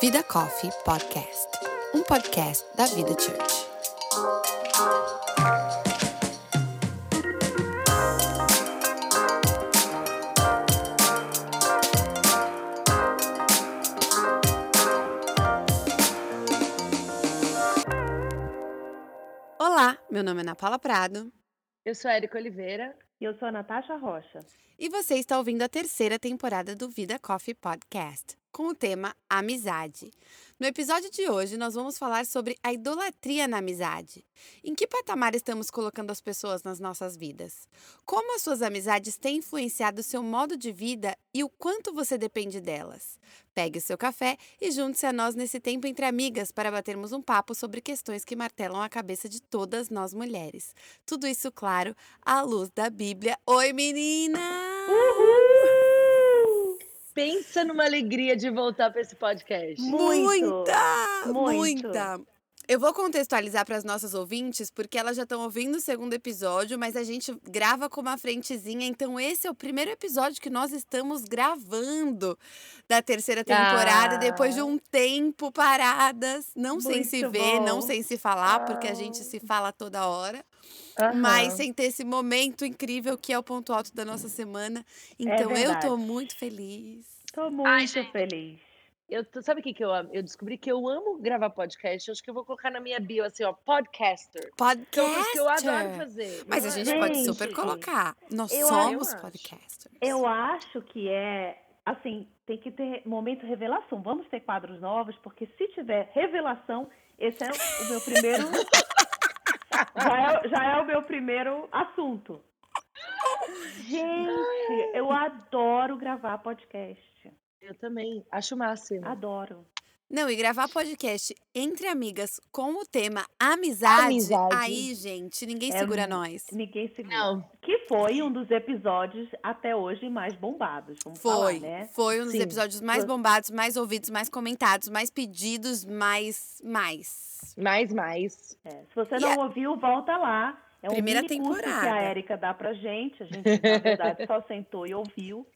Vida Coffee Podcast, um podcast da Vida Church. Olá, meu nome é Ana Paula Prado Eu sou a Érica Oliveira. E eu sou a Natasha Rocha. E você está ouvindo a terceira temporada do Vida Coffee Podcast, com o tema Amizade. No episódio de hoje, nós vamos falar sobre a idolatria na amizade. Em que patamar estamos colocando as pessoas nas nossas vidas? Como as suas amizades têm influenciado o seu modo de vida e o quanto você depende delas? Pegue o seu café e junte-se a nós nesse tempo entre amigas para batermos um papo sobre questões que martelam a cabeça de todas nós mulheres. Tudo isso, claro, à luz da Bíblia. Oi, menina! Pensa numa alegria de voltar para esse podcast. Muito, muita! muito. Muita! Eu vou contextualizar para as nossas ouvintes, porque elas já estão ouvindo o segundo episódio, mas a gente grava com uma frentezinha. Então, esse é o primeiro episódio que nós estamos gravando da terceira temporada, Ah. depois de um tempo paradas, não sem se Muito ver, não sem se falar, porque a gente se fala toda hora, mas Aham. sem ter esse momento incrível que é o ponto alto da nossa semana. Então, eu tô muito feliz. Tô muito Ai, gente. feliz. Eu, tô- sabe o que, que eu amo? Eu descobri que eu amo gravar podcast. Eu acho que eu vou colocar na minha bio assim, ó, podcaster. Que é uma coisa que eu adoro Podcaster. fazer. Mas a é? gente pode Gente, super colocar. Nós eu somos acho. podcasters. Eu acho que é assim, tem que ter momento revelação. Vamos ter quadros novos, porque se tiver revelação, esse é o meu primeiro. já, é, já é o meu primeiro assunto. Gente, eu adoro gravar podcast. Eu também. Acho o máximo. Adoro. Não, e gravar podcast entre amigas com o tema amizade, Amizade. aí, gente, ninguém É segura nós. Ninguém segura. Não. Que foi um dos episódios até hoje mais bombados. Vamos Foi, falar, né? foi um dos Sim. episódios mais bombados, mais ouvidos, mais comentados, mais pedidos, mais, mais. Mais, mais. É, se você E não a- ouviu, volta lá. É um Primeira mini curso que temporada. a Érica dá pra gente. A gente, na verdade, só sentou e ouviu.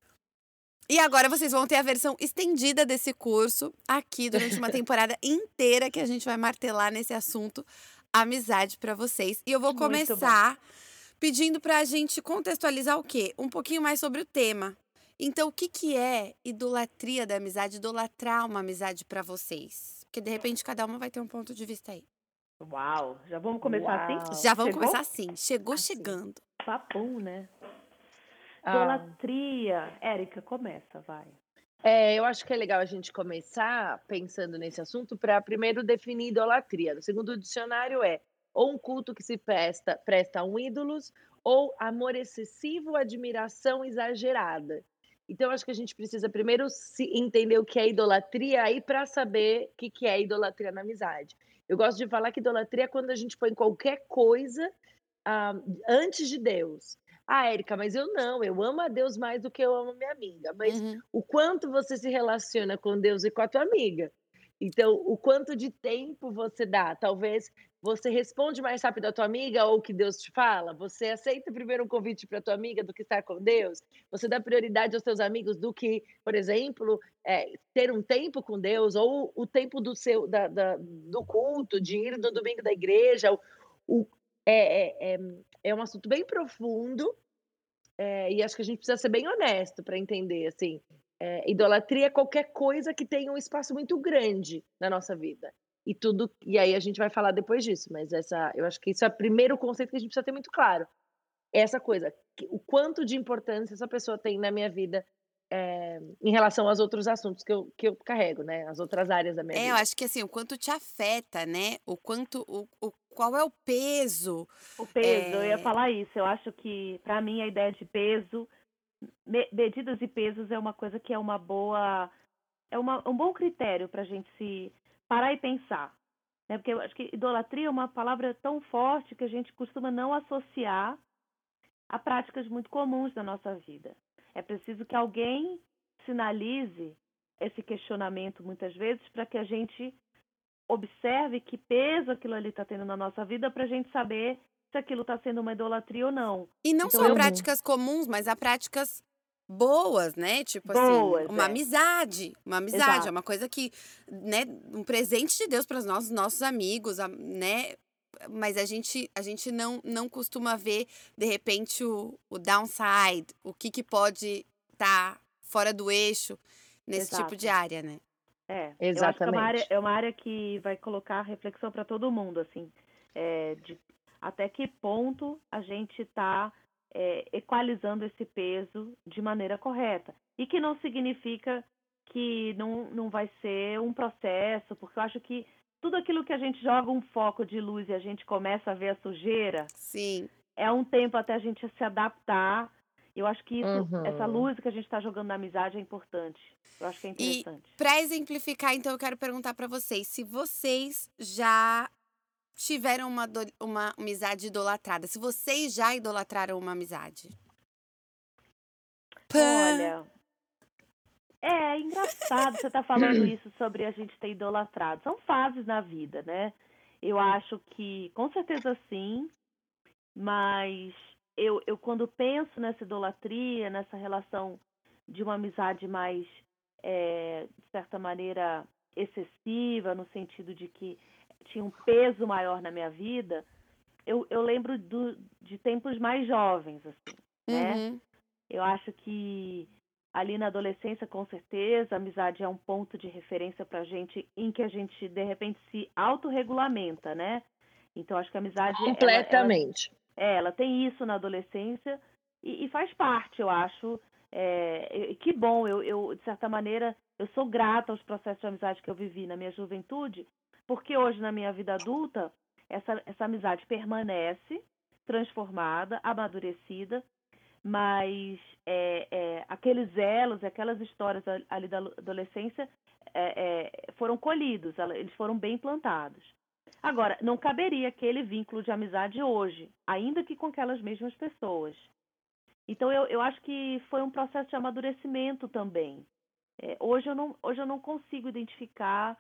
E agora vocês vão ter a versão estendida desse curso aqui durante uma temporada inteira que a gente vai martelar nesse assunto amizade pra vocês. E eu vou começar pedindo pra gente contextualizar o quê? Um pouquinho mais sobre o tema. Então, o que que é idolatria da amizade, idolatrar uma amizade pra vocês? Porque de repente cada uma vai ter um ponto de vista aí. Uau! Já vamos começar Uau. assim? Já vamos Chegou? começar assim. Chegou Assim. chegando. Papum, né? Ah, Idolatria. Érica, começa, vai. é, eu acho que é legal a gente começar pensando nesse assunto para primeiro definir idolatria. No segundo dicionário é ou um culto que se presta, presta a um ídolos ou amor excessivo, admiração exagerada. Então, acho que a gente precisa primeiro se entender o que é idolatria aí para saber o que, que é idolatria na amizade. Eu gosto de falar que idolatria é quando a gente põe qualquer coisa ah, antes de Deus. Ah, Érica, mas eu não, eu amo a Deus mais do que eu amo a minha amiga. Mas Uhum. o quanto você se relaciona com Deus e com a tua amiga. Então, o quanto de tempo você dá. Talvez você responde mais rápido à tua amiga ou o que Deus te fala. Você aceita primeiro um convite para tua amiga do que estar com Deus. Você dá prioridade aos teus amigos do que, por exemplo, é, ter um tempo com Deus ou o tempo do seu da, da- do culto, de ir no domingo da igreja. O, o- é, é, é, é um assunto bem profundo é, e acho que a gente precisa ser bem honesto para entender, assim, é, idolatria é qualquer coisa que tenha um espaço muito grande na nossa vida. E tudo, e aí a gente vai falar depois disso, mas essa, eu acho que isso é o primeiro conceito que a gente precisa ter muito claro. Essa coisa, o quanto de importância essa pessoa tem na minha vida é, em relação aos outros assuntos que eu, que eu carrego, né? As outras áreas da minha É, eu vida. acho que assim, o quanto te afeta, né? O quanto, o, o, qual é o peso? O peso, eu É. ia falar isso. Eu acho que, pra mim, a ideia de peso, me- medidas e pesos é uma coisa que é uma boa, é uma, um bom critério pra gente se parar e pensar. Né? Porque eu acho que idolatria é uma palavra tão forte que a gente costuma não associar a práticas muito comuns da nossa vida. É preciso que alguém sinalize esse questionamento muitas vezes para que a gente observe que peso aquilo ali está tendo na nossa vida para a gente saber se aquilo está sendo uma idolatria ou não. E não Então só eu- práticas comuns, mas há práticas boas, né? Tipo Boas, assim, uma é. amizade. Uma amizade. Exato. É uma coisa que, né? Um presente de Deus para os nossos, nossos amigos, a- né? Mas a gente, a gente não, não costuma ver, de repente, o, o downside, o que, que pode estar fora do eixo nesse tipo Exato. de área, né? É, eu acho que é uma área, Exatamente. é uma área que vai colocar reflexão para todo mundo, assim, é, de até que ponto a gente está equalizando esse peso de maneira correta. E que não significa que não, não vai ser um processo, porque eu acho que tudo aquilo que a gente joga um foco de luz e a gente começa a ver a sujeira, Sim. é um tempo até a gente se adaptar. Eu acho que isso, Uhum. essa luz que a gente está jogando na amizade é importante. Eu acho que é E interessante. para exemplificar, então, eu quero perguntar para vocês se vocês já tiveram uma, uma amizade idolatrada. Se vocês já idolatraram uma amizade. Pã! Olha, é engraçado você estar falando isso sobre a gente ter idolatrado. São fases na vida, né? Eu acho que, com certeza sim, mas eu, eu quando penso nessa idolatria, nessa relação de uma amizade mais, é, de certa maneira, excessiva, no sentido de que tinha um peso maior na minha vida, eu, eu lembro do, de tempos mais jovens, assim, né? Uhum. Eu acho que ali na adolescência, com certeza, a amizade é um ponto de referência pra gente em que a gente, de repente, se autorregulamenta, né? Então, acho que a amizade. ela- ela- Completamente. É, ela tem isso na adolescência e, e faz parte, eu acho. É, que bom, eu, eu, de certa maneira, eu sou grata aos processos de amizade que eu vivi na minha juventude, porque hoje, na minha vida adulta, essa, essa amizade permanece transformada, amadurecida, mas é, é, aqueles elos, aquelas histórias ali da adolescência é, é, foram colhidos, eles foram bem plantados. Agora, não caberia aquele vínculo de amizade hoje, ainda que com aquelas mesmas pessoas. Então, eu, eu acho que foi um processo de amadurecimento também. É, hoje, eu não, hoje eu não consigo identificar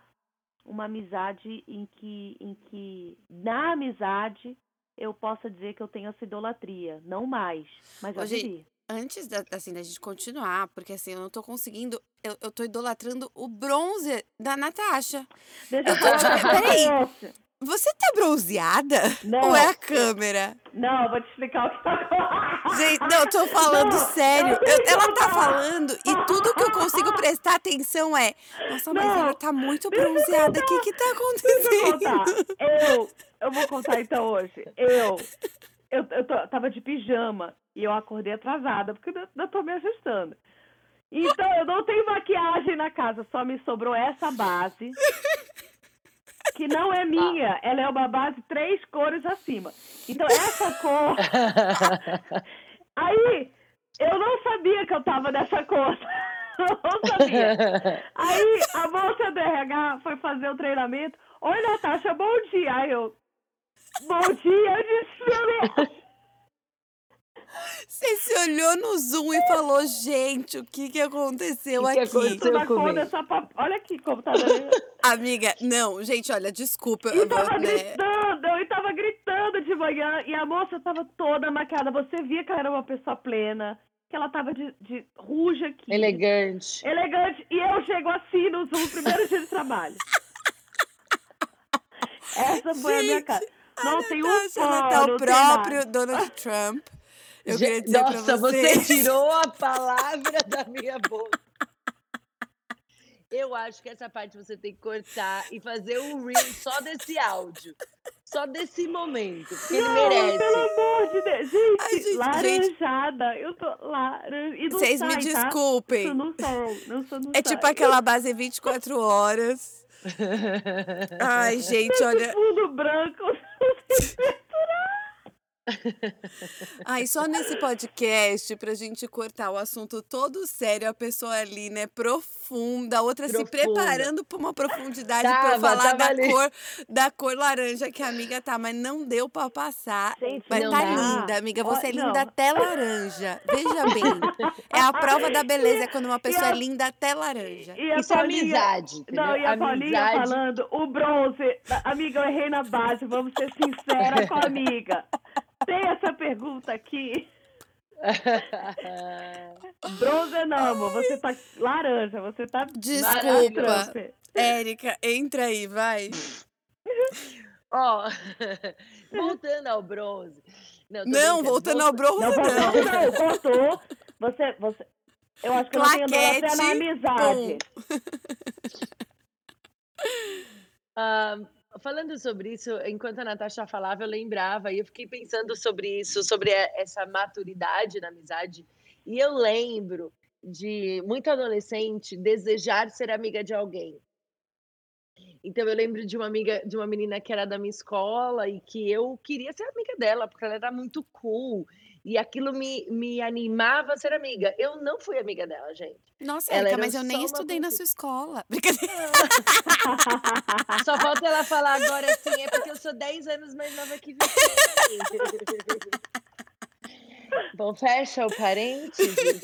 uma amizade em que, em que, na amizade, eu possa dizer que eu tenho essa idolatria. Não mais, mas Hoje- vivi. Antes da, assim, da gente continuar, porque assim, eu não tô conseguindo. Eu, eu tô idolatrando o bronze da Natasha. Deixa eu Eu tô peraí. Você tá bronzeada? Não, Ou é a câmera? não, eu vou te explicar o que tá Gente, não, eu tô falando Não, sério. eu Eu- ela tá falando e tudo que eu consigo prestar atenção é. Nossa, mas Não, ela tá muito eu bronzeada. O que que tá eu acontecendo? contar. Eu, eu vou contar então hoje. Eu, eu, eu tô- tava de pijama e eu acordei atrasada, porque eu ainda tô me ajustando. Então, eu não tenho maquiagem na casa, só me sobrou essa base, que não é minha, ela é uma base três cores acima. Então, essa cor. Aí, eu não sabia que eu tava nessa cor. Eu não sabia. Aí a moça do RH foi fazer o treinamento. Oi, Natasha, bom dia. Aí eu. Bom dia, eu disse "Filha, Você se olhou no Zoom e falou, gente, o que que aconteceu O que aqui? aconteceu? comigo. dessa pap... Olha aqui como tá dando. Amiga, não, gente, olha, desculpa. E eu- tava né, gritando, eu tava gritando de manhã. E a moça tava toda maquiada. Você via que ela era uma pessoa plena. Que ela tava de, de ruja aqui. Elegante. Elegante. E eu chego assim no Zoom, primeiro dia de trabalho. Essa foi a minha Gente, cara. Não, tem um ela pó, tá o não tem nada. próprio Donald Trump. Eu queria dizer Nossa, você tirou a palavra da minha boca. Eu acho que essa parte você tem que cortar e fazer um reel só desse áudio. Só desse momento, porque ele Não, merece. pelo amor de Deus. Gente, Ai, gente, laranjada. Eu tô laranja. Não Vocês me Tá? desculpem. Isso não sai. Não, isso não É tipo sai. aquela base 24 horas. Ai, gente, olha. Fundo branco. Ai, só nesse podcast, pra gente cortar o assunto todo sério, a pessoa ali, né, profunda, a outra se Profunda. preparando pra uma profundidade pra eu Tava, falar tava da ali. cor, da cor laranja que a amiga tá, mas não deu pra passar. Gente, Mas tá dá. linda, amiga. Você é Ó, linda não. até laranja. Veja bem. É a prova da beleza é quando uma pessoa a- é linda até laranja. E a Isso é Paulinha- amizade, entendeu? Não, e a Paulinha amizade. falando, o bronze, amiga, eu errei na base, vamos ser sincera com a amiga. Tem essa pergunta aqui. Bronze não, amor. Você tá laranja, você tá Desculpa. Érica, entra aí, vai. Ó, voltando ao bronze. Não, Não, voltando ao bronze, Não, não. cortou. Você, você... Eu acho que eu não tenho idolatria na Claquete, amizade. Ah, falando sobre isso, enquanto a Natasha falava, eu lembrava e eu fiquei pensando sobre isso, sobre essa maturidade na amizade. E eu lembro de muito adolescente desejar ser amiga de alguém. Então eu lembro de uma amiga, de uma menina que era da minha escola e que eu queria ser amiga dela, porque ela era muito cool. E aquilo me, me animava a ser amiga. Eu não fui amiga dela, gente. Nossa, Ela era mas eu nem estudei na sua escola. Brincadeira. Só falta ela falar agora assim, é porque eu sou 10 anos mais nova que você. Bom, fecha o parênteses.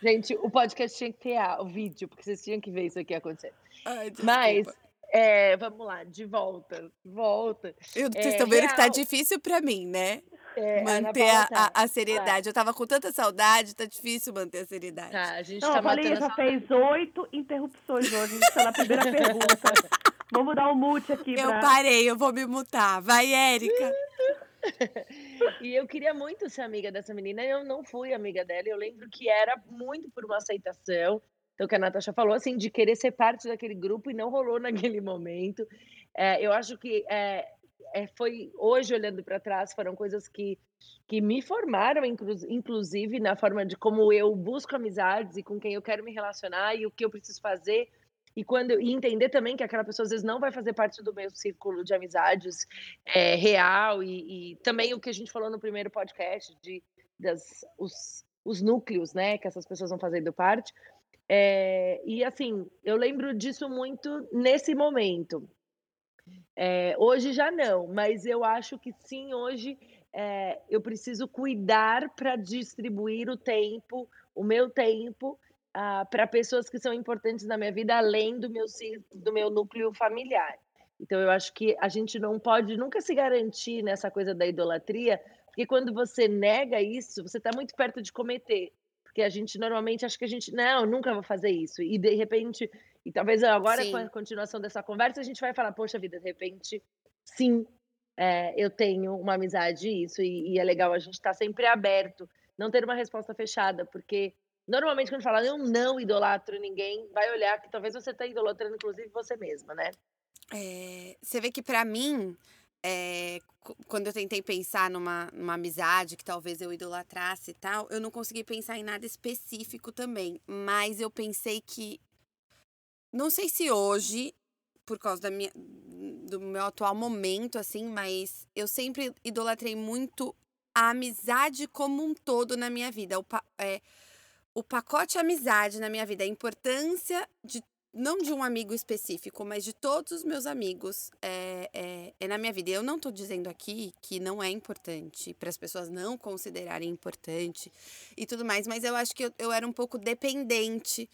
Gente, o podcast tinha que ter o vídeo, porque vocês tinham que ver isso aqui acontecer. Ai. Mas, é, vamos lá, de volta, volta. Eu- Vocês é, estão vendo que tá real. difícil pra mim, né? É, manter a, tá. a- a seriedade. Eu tava com tanta saudade, tá difícil manter a seriedade. Tá, a gente Não, tá eu falei, já fez oito interrupções hoje. A gente tá na primeira pergunta. Vamos dar um mute aqui Eu pra... parei, eu vou me mutar. Vai, Érica. E eu queria muito ser amiga dessa menina, eu não fui amiga dela. Eu lembro que era muito por uma aceitação. Então, que a Natasha falou, assim, de querer ser parte daquele grupo e não rolou naquele momento. É, eu acho que é, é, foi, hoje, olhando para trás, foram coisas que, que me formaram, inclu- inclusive, na forma de como eu busco amizades e com quem eu quero me relacionar e o que eu preciso fazer. E, quando, e entender também que aquela pessoa, às vezes, não vai fazer parte do meu círculo de amizades é, real e, e também o que a gente falou no primeiro podcast de das, os, os núcleos, né, que essas pessoas vão fazendo parte. É, e assim, eu lembro disso muito nesse momento. É, hoje já não, mas eu acho que sim, hoje é, eu preciso cuidar para distribuir o tempo, o meu tempo, ah, para pessoas que são importantes na minha vida, além do meu, do meu núcleo familiar. Então, eu acho que a gente não pode nunca se garantir nessa coisa da idolatria, porque quando você nega isso, você está muito perto de cometer. Porque a gente normalmente acha que a gente, não, nunca vou fazer isso. E de repente, e talvez agora com a Sim. continuação dessa conversa, a gente vai falar, poxa vida, de repente, sim, é, eu tenho uma amizade e isso, e, e é legal a gente estar sempre aberto, não ter uma resposta fechada, porque normalmente quando fala eu não idolatro ninguém, vai olhar que talvez você está idolatrando, inclusive, você mesma, né? É, você vê que pra mim, é, quando eu tentei pensar numa, numa amizade que talvez eu idolatrasse e tal, eu não consegui pensar em nada específico também. Mas eu pensei que. Não sei se hoje, por causa da minha, do meu atual momento, assim, mas eu sempre idolatrei muito a amizade como um todo na minha vida. O, pa- é, o pacote amizade na minha vida, a importância de não de um amigo específico, mas de todos os meus amigos é, é, é na minha vida. Eu não tô dizendo aqui que não é importante, para as pessoas não considerarem importante e tudo mais, mas eu acho que eu, eu era um pouco dependente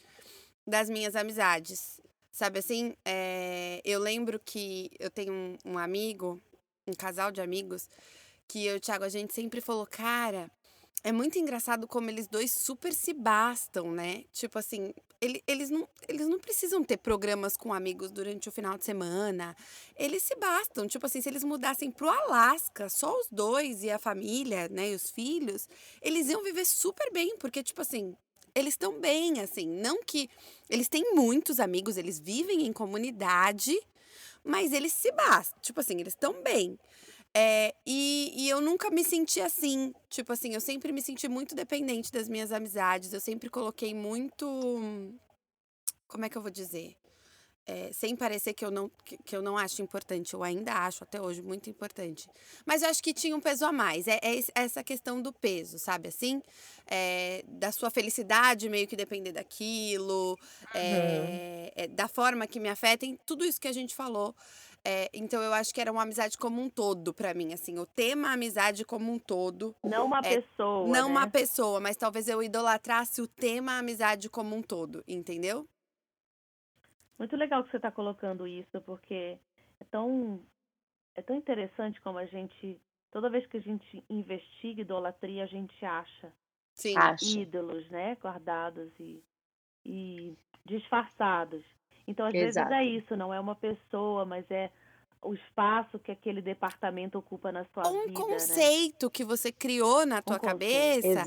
das minhas amizades. Sabe assim? É, eu lembro que eu tenho um, um amigo, um casal de amigos, que eu e o Thiago, a gente sempre falou, cara, é muito engraçado como eles dois super se bastam, né? Tipo assim, ele- eles, não, eles não precisam ter programas com amigos durante o final de semana. Eles se bastam. Tipo assim, se eles mudassem pro Alasca, só os dois e a família, né, e os filhos, eles iam viver super bem, porque, tipo assim, eles estão bem, assim. Não que. Eles têm muitos amigos, eles vivem em comunidade, mas eles se bastam. Tipo assim, eles estão bem. É, e, e eu nunca me senti assim. Tipo assim, eu sempre me senti muito dependente das minhas amizades. Eu sempre coloquei muito. Como é que eu vou dizer? É, sem parecer que eu, não, que, que eu não acho importante. Eu ainda acho até hoje muito importante. Mas eu acho que tinha um peso a mais. É, é esse- essa questão do peso, sabe assim? É, da sua felicidade meio que depender daquilo, é, é, da forma que me afeta, em tudo isso que a gente falou. É, então eu acho que era uma amizade como um todo pra mim, assim, o tema amizade como um todo, Não uma É, pessoa, não né? uma pessoa, mas talvez eu idolatrasse o tema amizade como um todo, entendeu? Muito legal que você está colocando isso, porque é tão, é tão interessante como a gente toda vez que a gente investiga idolatria, a gente acha Sim. Ídolos, né, guardados e, e disfarçados. Então, às vezes Exato. é isso, não é uma pessoa, mas é o espaço que aquele departamento ocupa na sua um vida, né? conceito que você criou na tua cabeça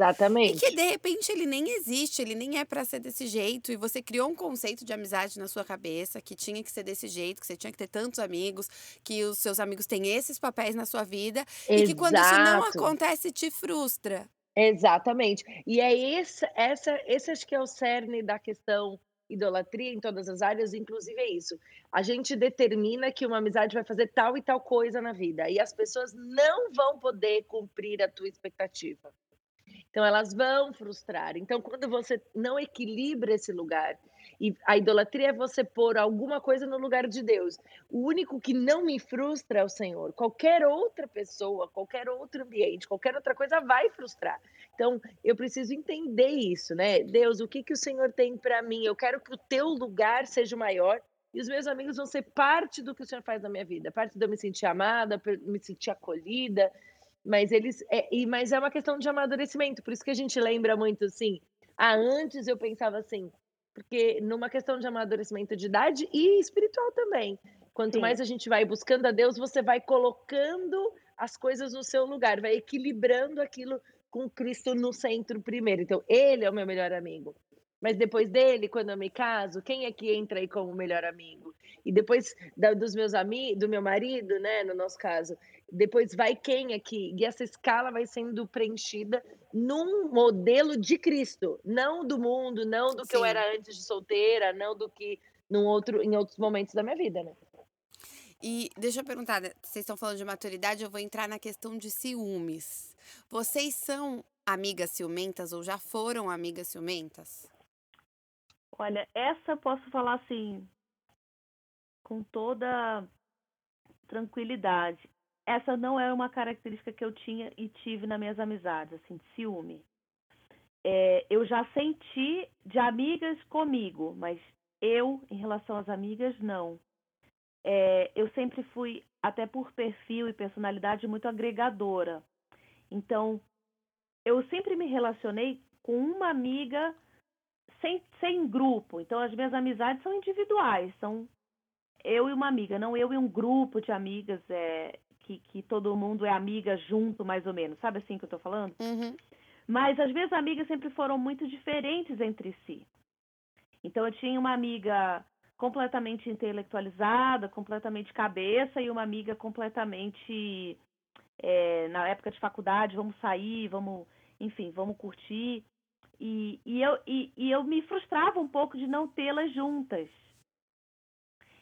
e Exatamente. que de repente ele nem existe, ele nem é pra ser desse jeito e você criou um conceito de amizade na sua cabeça que tinha que ser desse jeito, que você tinha que ter tantos amigos, que os seus amigos têm esses papéis na sua vida e que quando isso não Exato. acontece te frustra. Exatamente. E é esse, essa, esse acho que é o cerne da questão idolatria em todas as áreas, inclusive é isso. A gente determina que uma amizade vai fazer tal e tal coisa na vida, e as pessoas não vão poder cumprir a tua expectativa. Então elas vão frustrar. Então quando você não equilibra esse lugar, e a idolatria é você pôr alguma coisa no lugar de Deus. O único que não me frustra é o Senhor. Qualquer outra pessoa, qualquer outro ambiente, qualquer outra coisa vai frustrar. Então, eu preciso entender isso, né? Deus, o que que o Senhor tem para mim? Eu quero que o teu lugar seja maior e os meus amigos vão ser parte do que o Senhor faz na minha vida, parte de eu me sentir amada, me sentir acolhida. Mas eles, é, e, mas é uma questão de amadurecimento, por isso que a gente lembra muito assim. Ah, antes eu pensava assim, porque numa questão de amadurecimento de idade e espiritual também. Quanto Sim. mais a gente vai buscando a Deus, você vai colocando as coisas no seu lugar, vai equilibrando aquilo com Cristo no centro primeiro. Então, ele é o meu melhor amigo. Mas depois dele, quando eu me caso, quem é que entra aí como melhor amigo? E depois da- dos meus amigos, do meu marido, né, no nosso caso, depois vai quem aqui? E essa escala vai sendo preenchida num modelo de Cristo, não do mundo, não do que eu Sim. era antes de solteira, não do que num outro, em outros momentos da minha vida, né? E deixa eu perguntar, né, vocês estão falando de maturidade, eu vou entrar na questão de ciúmes. Vocês são amigas ciumentas ou já foram amigas ciumentas? Olha, essa eu posso falar assim, com toda tranquilidade. Essa não é uma característica que eu tinha e tive nas minhas amizades, assim, de ciúme. É, eu já senti de amigas comigo, mas eu, em relação às amigas, não. É, eu sempre fui, até por perfil e personalidade, muito agregadora. Então, eu sempre me relacionei com uma amiga sem, sem grupo. Então, as minhas amizades são individuais, são eu e uma amiga, não eu e um grupo de amigas é, que, que todo mundo é amiga junto, mais ou menos. Sabe assim que eu tô falando? Uhum. Mas as minhas amigas sempre foram muito diferentes entre si. Então eu tinha uma amiga completamente intelectualizada, completamente cabeça, e uma amiga completamente é, na época de faculdade, vamos sair, vamos, enfim, vamos curtir. E, e, eu, e, e eu me frustrava um pouco de não tê-las juntas.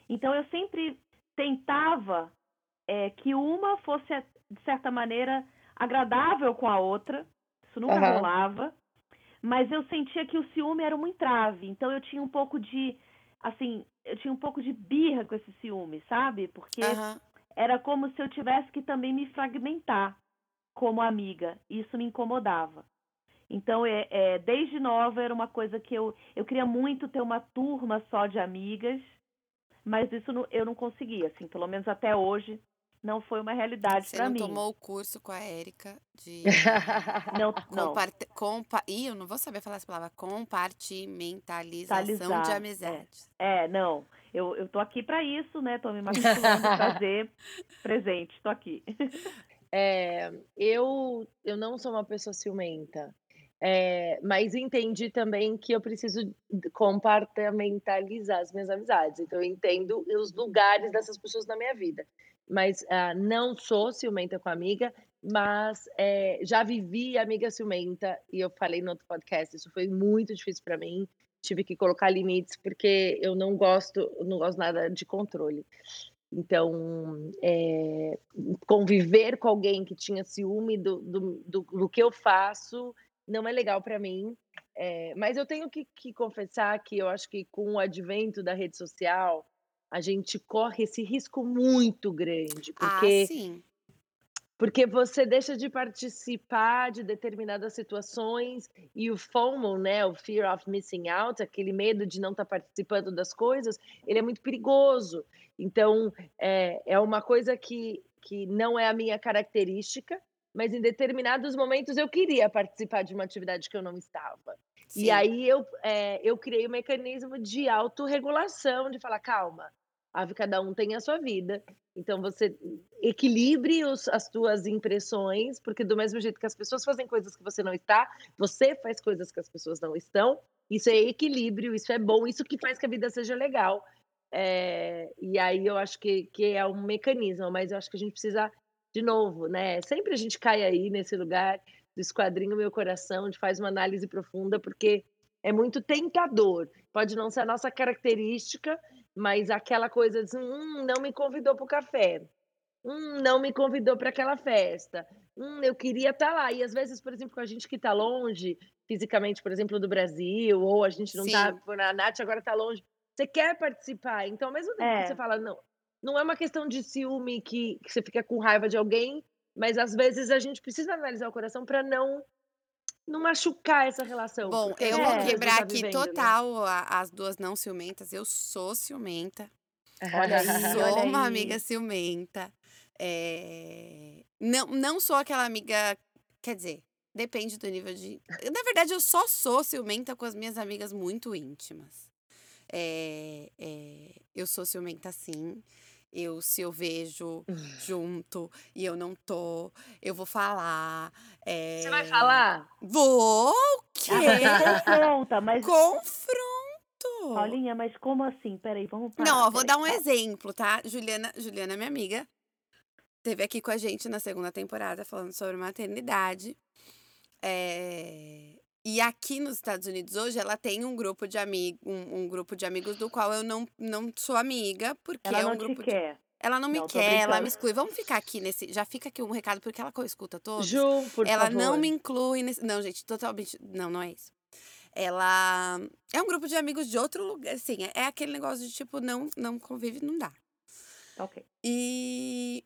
Então eu sempre tentava é, que uma fosse, de certa maneira, agradável com a outra. Isso nunca Aham. rolava. Mas eu sentia que o ciúme era um entrave. Então eu tinha um pouco de. Assim, eu tinha um pouco de birra com esse ciúme, sabe? Porque Aham. era como se eu tivesse que também me fragmentar como amiga. Isso me incomodava. Então, é, é, desde nova era uma coisa que eu, eu queria muito ter uma turma só de amigas, mas isso não- eu não conseguia, assim, pelo menos até hoje, não foi uma realidade Você para não mim. tomou o curso com a Érica de Não, não. comparte... compa... Ih, eu não vou saber falar essa palavra. Compartimentalização de Mentalizar, é. amizades. É, não. Eu, eu tô aqui para isso, né? Tô me matriculando para fazer presente, tô aqui. É, eu, eu não sou uma pessoa ciumenta, é, mas entendi também que eu preciso compartimentalizar as minhas amizades. Então, eu entendo os lugares dessas pessoas na minha vida. Mas ah, não sou ciumenta com amiga, mas é, já vivi amiga ciumenta, e eu falei no outro podcast, isso foi muito difícil para mim. Tive que colocar limites, porque eu não gosto, não gosto nada de controle. Então, é, conviver com alguém que tinha ciúme do, do, do, do que eu faço não é legal para mim. É, mas eu tenho que, que confessar que eu acho que com o advento da rede social, a gente corre esse risco muito grande, Ah, porque sim. porque você deixa de participar de determinadas situações e o FOMO, né, o fear of missing out, aquele medo de não estar participando das coisas, ele é muito perigoso. Então, é, é uma coisa que, que não é a minha característica, mas em determinados momentos eu queria participar de uma atividade que eu não estava. Sim. E aí eu, é, eu criei um mecanismo de autorregulação, de falar, calma, cada um tem a sua vida. Então você equilibre os, as suas impressões, porque do mesmo jeito que as pessoas fazem coisas que você não está, você faz coisas que as pessoas não estão. Isso é equilíbrio, isso é bom, isso que faz que a vida seja legal. É, e aí eu acho que, que é um mecanismo, mas eu acho que a gente precisa, de novo, né? Sempre a gente cai aí nesse lugar do esquadrinho Meu Coração, de faz uma análise profunda, porque é muito tentador. Pode não ser a nossa característica, mas aquela coisa de, hum, não me convidou para o café. Hum, não me convidou para aquela festa. Hum, eu queria estar tá lá. E às vezes, por exemplo, com a gente que está longe, fisicamente, por exemplo, do Brasil, ou a gente não está. A Nath agora está longe. Você quer participar. Então, ao mesmo tempo é. que você fala, não, não é uma questão de ciúme que, que você fica com raiva de alguém, mas às vezes a gente precisa analisar o coração para não não machucar essa relação. Bom, eu vou é. quebrar tá aqui vivendo, né? total né? as duas não ciumentas. Eu sou ciumenta. Olha aí, sou olha uma aí. amiga ciumenta. É... Não, não sou aquela amiga. Quer dizer, depende do nível de. Na verdade, eu só sou ciumenta com as minhas amigas muito íntimas. É, é, eu sou ciumenta sim. Eu, se eu vejo junto e eu não tô, eu vou falar. É... Você vai falar? Vou! O quê? Ah, confronta, mas. Confronto! Paulinha, mas como assim? Peraí, vamos parar. Não, eu vou dar um exemplo, tá? Juliana, Juliana, é minha amiga, teve aqui com a gente na segunda temporada falando sobre maternidade. É... E aqui nos Estados Unidos hoje ela tem um grupo de amigos, um, um, grupo de amigos do qual eu não, não sou amiga, porque ela é um não grupo te de... quer. Ela não me Não, quer, ela me exclui. Vamos ficar aqui nesse. Já fica aqui um recado, porque ela escuta todos. Ju, por ela favor. não me inclui nesse. Não, gente, totalmente. Não, não é isso. Ela é um grupo de amigos de outro lugar. Assim, é, é aquele negócio de tipo, não, não convive, não dá. Ok. E.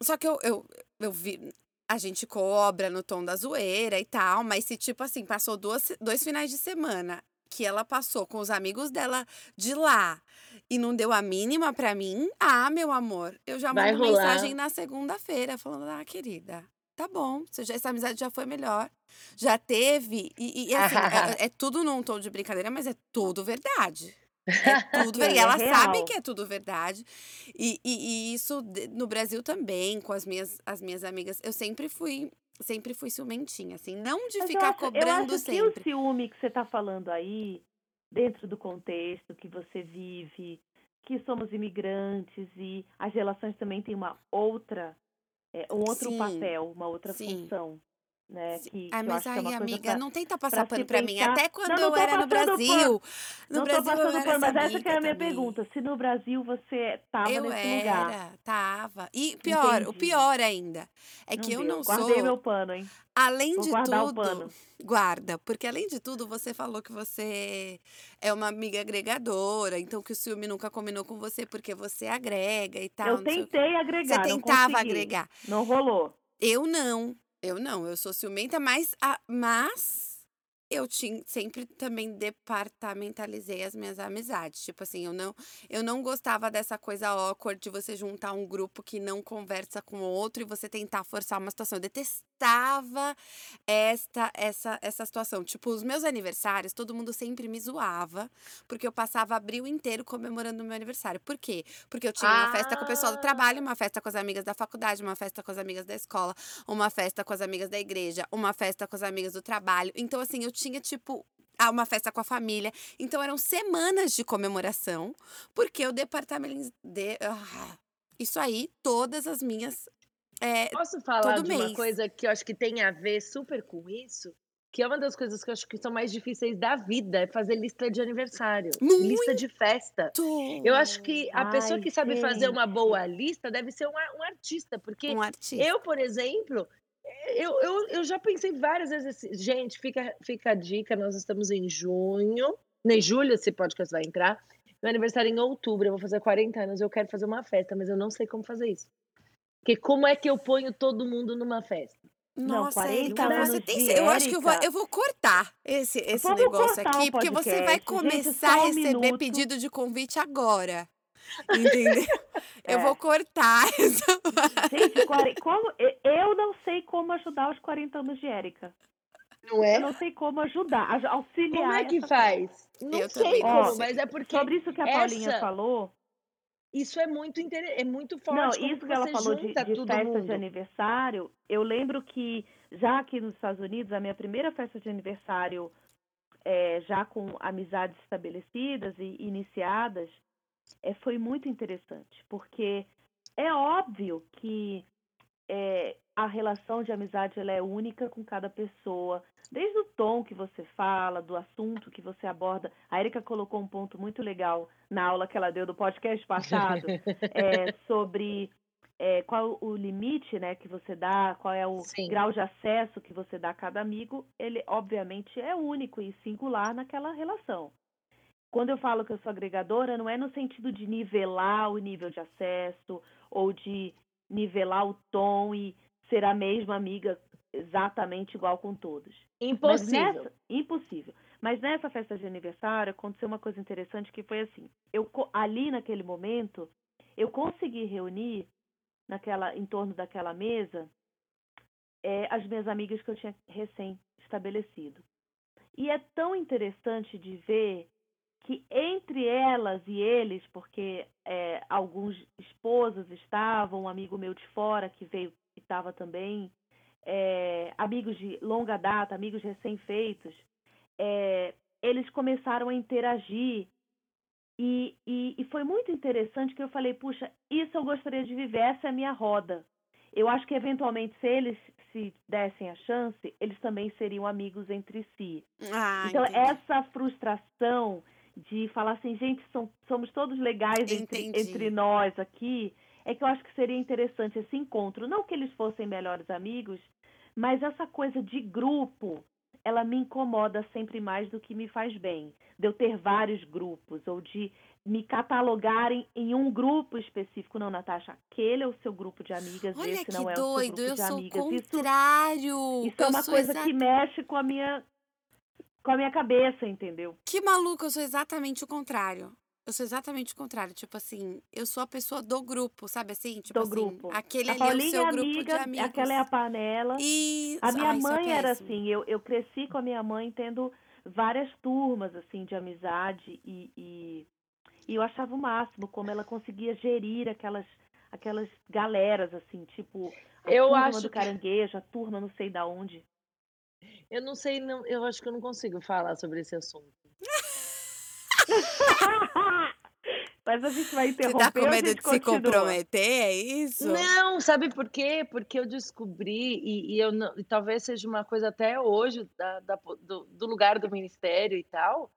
Só que eu, eu, eu vi. A gente cobra no tom da zoeira e tal, mas se, tipo assim, passou duas, dois finais de semana que ela passou com os amigos dela de lá e não deu a mínima pra mim, ah, meu amor, eu já mando mensagem na segunda-feira falando, ah, querida, tá bom, já- essa amizade já foi melhor. Já teve, e, e, assim, é, é tudo num tom de brincadeira, mas é tudo verdade. É tudo verdade. E É ela sabe real. que é tudo verdade. E, e, e isso no Brasil também, com as minhas, as minhas amigas, eu sempre fui, sempre fui ciumentinha, assim, não de Mas eu ficar acho- cobrando eu acho sempre. que o ciúme que você está falando aí, dentro do contexto que você vive, que somos imigrantes e as relações também têm uma outra, é, um outro Sim, papel, uma outra sim. função, né? Que, que Ai, eu mas que é aí, coisa amiga, pra- não tenta pra passar pano pra mim. Até quando Não, não eu era no Brasil. pano. No não Brasil eu era pano, mas essa que é a minha também. pergunta. Se no Brasil você estava Eu nesse era, lugar. tava. E pior, o Entendi. pior ainda, é que eu deu. não Guardei sou, meu pano, hein? além Vou de o tudo, pano. guarda, porque além de tudo, você falou que você é uma amiga agregadora, então que o ciúme nunca combinou com você porque você agrega e tal, Eu o tentei Você agregar, não tentava consegui. agregar. Não rolou. Eu não, eu não, eu sou ciumenta, mas, a- mas eu tinha, sempre também departamentalizei as minhas amizades. Tipo assim, eu não, eu não gostava dessa coisa awkward de você juntar um grupo que não conversa com o outro e você tentar forçar uma situação. Eu detestava esta, essa, essa situação. Tipo, os meus aniversários, todo mundo sempre me zoava, porque eu passava abril inteiro comemorando o meu aniversário. Por quê? Porque eu tinha uma festa com o pessoal do trabalho, uma festa com as amigas da faculdade, uma festa com as amigas da escola, uma festa com as amigas da igreja, uma festa com as amigas do trabalho. Então, assim, eu tinha, tipo, uma festa com a família. Então, eram semanas de comemoração, porque eu departamentalizei. De, ah, isso aí, todas as minhas. é, Posso falar de uma mês. coisa que eu acho que tem a ver super com isso? Que é uma das coisas que eu acho que são mais difíceis da vida, é fazer lista de aniversário, lista de festa. Eu acho que a pessoa Ai, que sabe fazer uma boa lista deve ser um, um artista, porque um artista. eu, por exemplo, eu, eu, eu já pensei várias vezes assim, gente, fica, fica a dica, nós estamos em junho, nem julho esse podcast vai entrar, meu aniversário é em outubro, eu vou fazer 40 anos, eu quero fazer uma festa, mas eu não sei como fazer isso. Porque como é que eu ponho todo mundo numa festa? Não, Nossa, 40 Érica, você anos tem. Eu acho que eu vou, eu vou cortar esse, esse negócio aqui, porque você vai podcast. Gente, começar a um receber minuto. pedido de convite agora. Entendeu? Eu É. vou cortar essa parte. Gente, quare- como, eu não sei como ajudar os 40 anos de Érica. Não é? Eu não sei como ajudar, aj- auxiliar. Como é que faz? Não Eu sei como, sei. mas é porque Sobre isso que a Paulinha essa- falou, isso é muito interessante, é muito forte. Não, isso que ela falou de, de festa mundo. de aniversário, eu lembro que já aqui nos Estados Unidos, a minha primeira festa de aniversário, é, já com amizades estabelecidas e iniciadas, é, foi muito interessante, porque é óbvio que é, a relação de amizade ela é única com cada pessoa, desde o tom que você fala, do assunto que você aborda. A Erika colocou um ponto muito legal na aula que ela deu do podcast passado, é, sobre é, qual o limite né, que você dá, qual é o Sim. grau de acesso que você dá a cada amigo, ele obviamente é único e singular naquela relação. Quando eu falo que eu sou agregadora, não é no sentido de nivelar o nível de acesso ou de nivelar o tom e ser a mesma amiga exatamente igual com todos. Mas Impossível. nessa, impossível. Mas nessa festa de aniversário aconteceu uma coisa interessante que foi assim. Eu ali naquele momento eu consegui reunir naquela em torno daquela mesa eh, as minhas amigas que eu tinha recém estabelecido. E é tão interessante de ver que entre elas e eles, porque eh, alguns esposos estavam, um amigo meu de fora que veio que estava também, eh, amigos de longa data, amigos recém-feitos, eh, eles começaram a interagir e, e, e foi muito interessante que eu falei, puxa, isso eu gostaria de viver, essa é a minha roda. Eu acho que eventualmente, se eles se dessem a chance, eles também seriam amigos entre si. Ah, então, entendi. essa frustração de falar assim, gente, são- somos todos legais entre, entre nós aqui, é que eu acho que seria interessante esse encontro. Não que eles fossem melhores amigos, mas essa coisa de grupo, ela me incomoda sempre mais do que me faz bem. De eu ter vários grupos, ou de me catalogarem em um grupo específico. Não, Natasha, aquele é o seu grupo de amigas, Olha esse que não é o seu doido, grupo eu de sou o amigas. Isso, contrário. isso é Eu uma coisa exa- que mexe com a minha com a minha cabeça, entendeu? Que maluco, eu sou exatamente o contrário. Eu sou exatamente o contrário. Tipo assim, eu sou a pessoa do grupo, sabe assim? Tipo do assim, grupo. aquele a ali é o Paulinha seu é grupo amiga, de amigos. aquela é a panela. Isso. A minha Ai, é mãe era péssimo. assim, eu, eu cresci com a minha mãe tendo várias turmas assim de amizade e, e, e eu achava o máximo como ela conseguia gerir aquelas aquelas galeras assim, tipo a Eu turma acho do que- caranguejo, a turma não sei da onde. Eu não sei, não, eu acho que eu não consigo falar sobre esse assunto. Mas a gente vai Você interromper tá com medo de se continua? comprometer, é isso? Não, sabe por quê? Porque eu descobri, e, e eu não, e talvez seja uma coisa até hoje da- da do, do lugar do ministério e tal,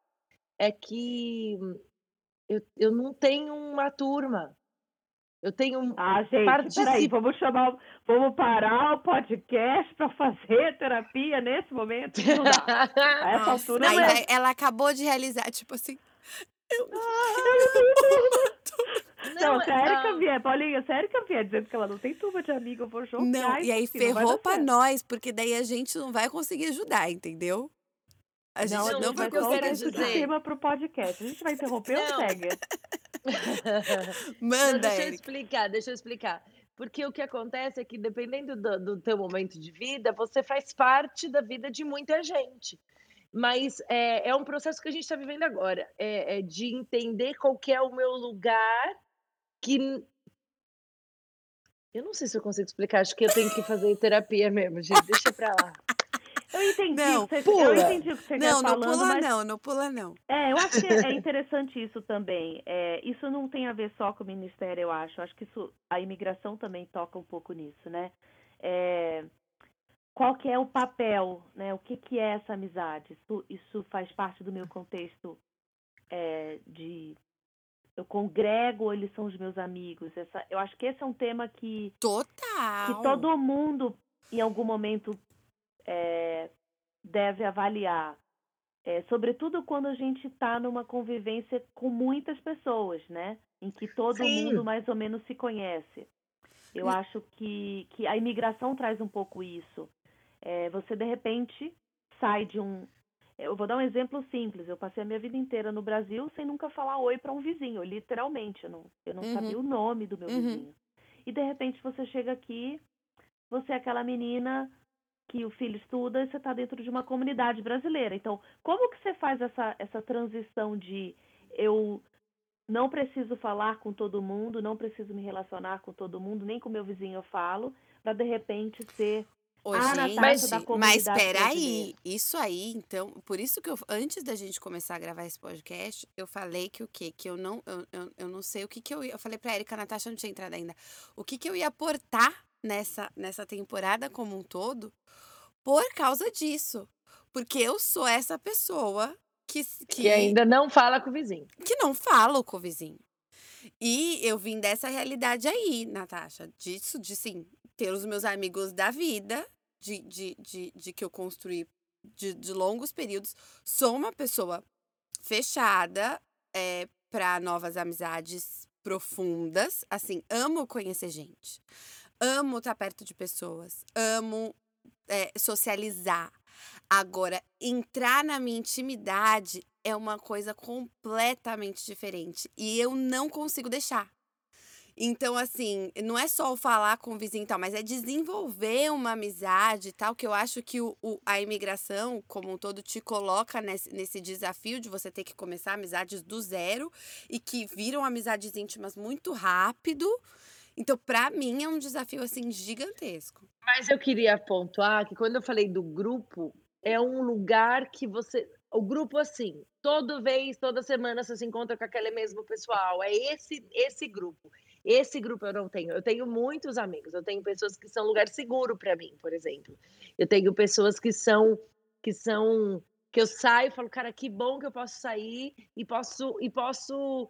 é que eu, eu não tenho uma turma. Eu tenho um Ah, gente, Participa- peraí, vamos chamar, vamos parar o podcast para fazer terapia nesse momento? Não dá. A essa Nossa, altura não é. ela acabou de realizar, tipo assim. Eu não Não, se a Erika ah, vier, Paulinha, se a Erika vier dizendo que ela não tem turma de amigo, eu vou jogar. Não, e aí ferrou pra certo. nós, porque daí a gente não vai conseguir ajudar, entendeu? A gente Não, não, gente vai ajudar. dizer- tema pro podcast. A gente vai interromper ou Não. segue? Não, Manda, deixa eu explicar, deixa eu explicar. Porque o que acontece é que, dependendo do, do teu momento de vida, você faz parte da vida de muita gente. Mas é, é um processo que a gente está vivendo agora, é, é de entender qual que é o meu lugar, que eu não sei se eu consigo explicar, acho que eu tenho que fazer terapia mesmo, gente. Deixa pra lá. Eu entendi, Não, que você, eu pula. entendi o que você Não, não falando, pula mas não, não pula não. É, eu acho que é interessante isso também. É, isso não tem a ver só com o ministério, eu acho. Eu acho que isso, a imigração também toca um pouco nisso, né? É, qual que é o papel, né? O que, que é essa amizade? Isso, isso faz parte do meu contexto é, de eu congrego ou eles são os meus amigos? Essa, eu acho que esse é um tema que Total. que todo mundo, em algum momento, é, deve avaliar. É, sobretudo quando a gente está numa convivência com muitas pessoas, né? Em que todo Sim. mundo mais ou menos se conhece. Eu Hum. acho que, que a imigração traz um pouco isso. É, você, de repente, sai de um. Eu vou dar um exemplo simples. Eu passei a minha vida inteira no Brasil sem nunca falar oi para um vizinho, literalmente. Eu não, eu não Uhum. sabia o nome do meu Uhum. vizinho. E de repente você chega aqui, você é aquela menina que o filho estuda e você está dentro de uma comunidade brasileira. Então, como que você faz essa, essa transição de eu não preciso falar com todo mundo, não preciso me relacionar com todo mundo, nem com meu vizinho eu falo, para de repente ser Ô, a gente, Natasha da mas comunidade peraí, isso aí, então, por isso que eu, antes da gente começar a gravar esse podcast, eu falei que o quê? Que eu não, eu, eu, eu não sei o que que eu ia, eu falei pra Erika, a Natasha não tinha entrado ainda, o que que eu ia aportar nessa, nessa temporada como um todo, por causa disso, porque eu sou essa pessoa que, que, Que ainda não fala com o vizinho. que não falo com o vizinho. E eu vim dessa realidade aí, Natasha. Disso, de sim, ter os meus amigos da vida, de, de, de, de que eu construí de, de longos períodos. Sou uma pessoa fechada é, para novas amizades profundas. Assim, amo conhecer gente. Amo estar perto de pessoas. Amo é, socializar. Agora, entrar na minha intimidade é uma coisa completamente diferente. E eu não consigo deixar. Então, assim, não é só o falar com o vizinho e tal, mas é desenvolver uma amizade e tal, que eu acho que o, o- a imigração, como um todo, te coloca nesse, nesse desafio de você ter que começar amizades do zero e que viram amizades íntimas muito rápido. Então, pra mim, é um desafio, assim, gigantesco. Mas eu queria pontuar que quando eu falei do grupo, é um lugar que você. O grupo, assim, toda vez, toda semana você se encontra com aquele mesmo pessoal. É esse, esse grupo. Esse grupo eu não tenho. Eu tenho muitos amigos. Eu tenho pessoas que são lugar seguro para mim, por exemplo. Eu tenho pessoas que são que são que eu saio e falo, cara, que bom que eu posso sair e posso e posso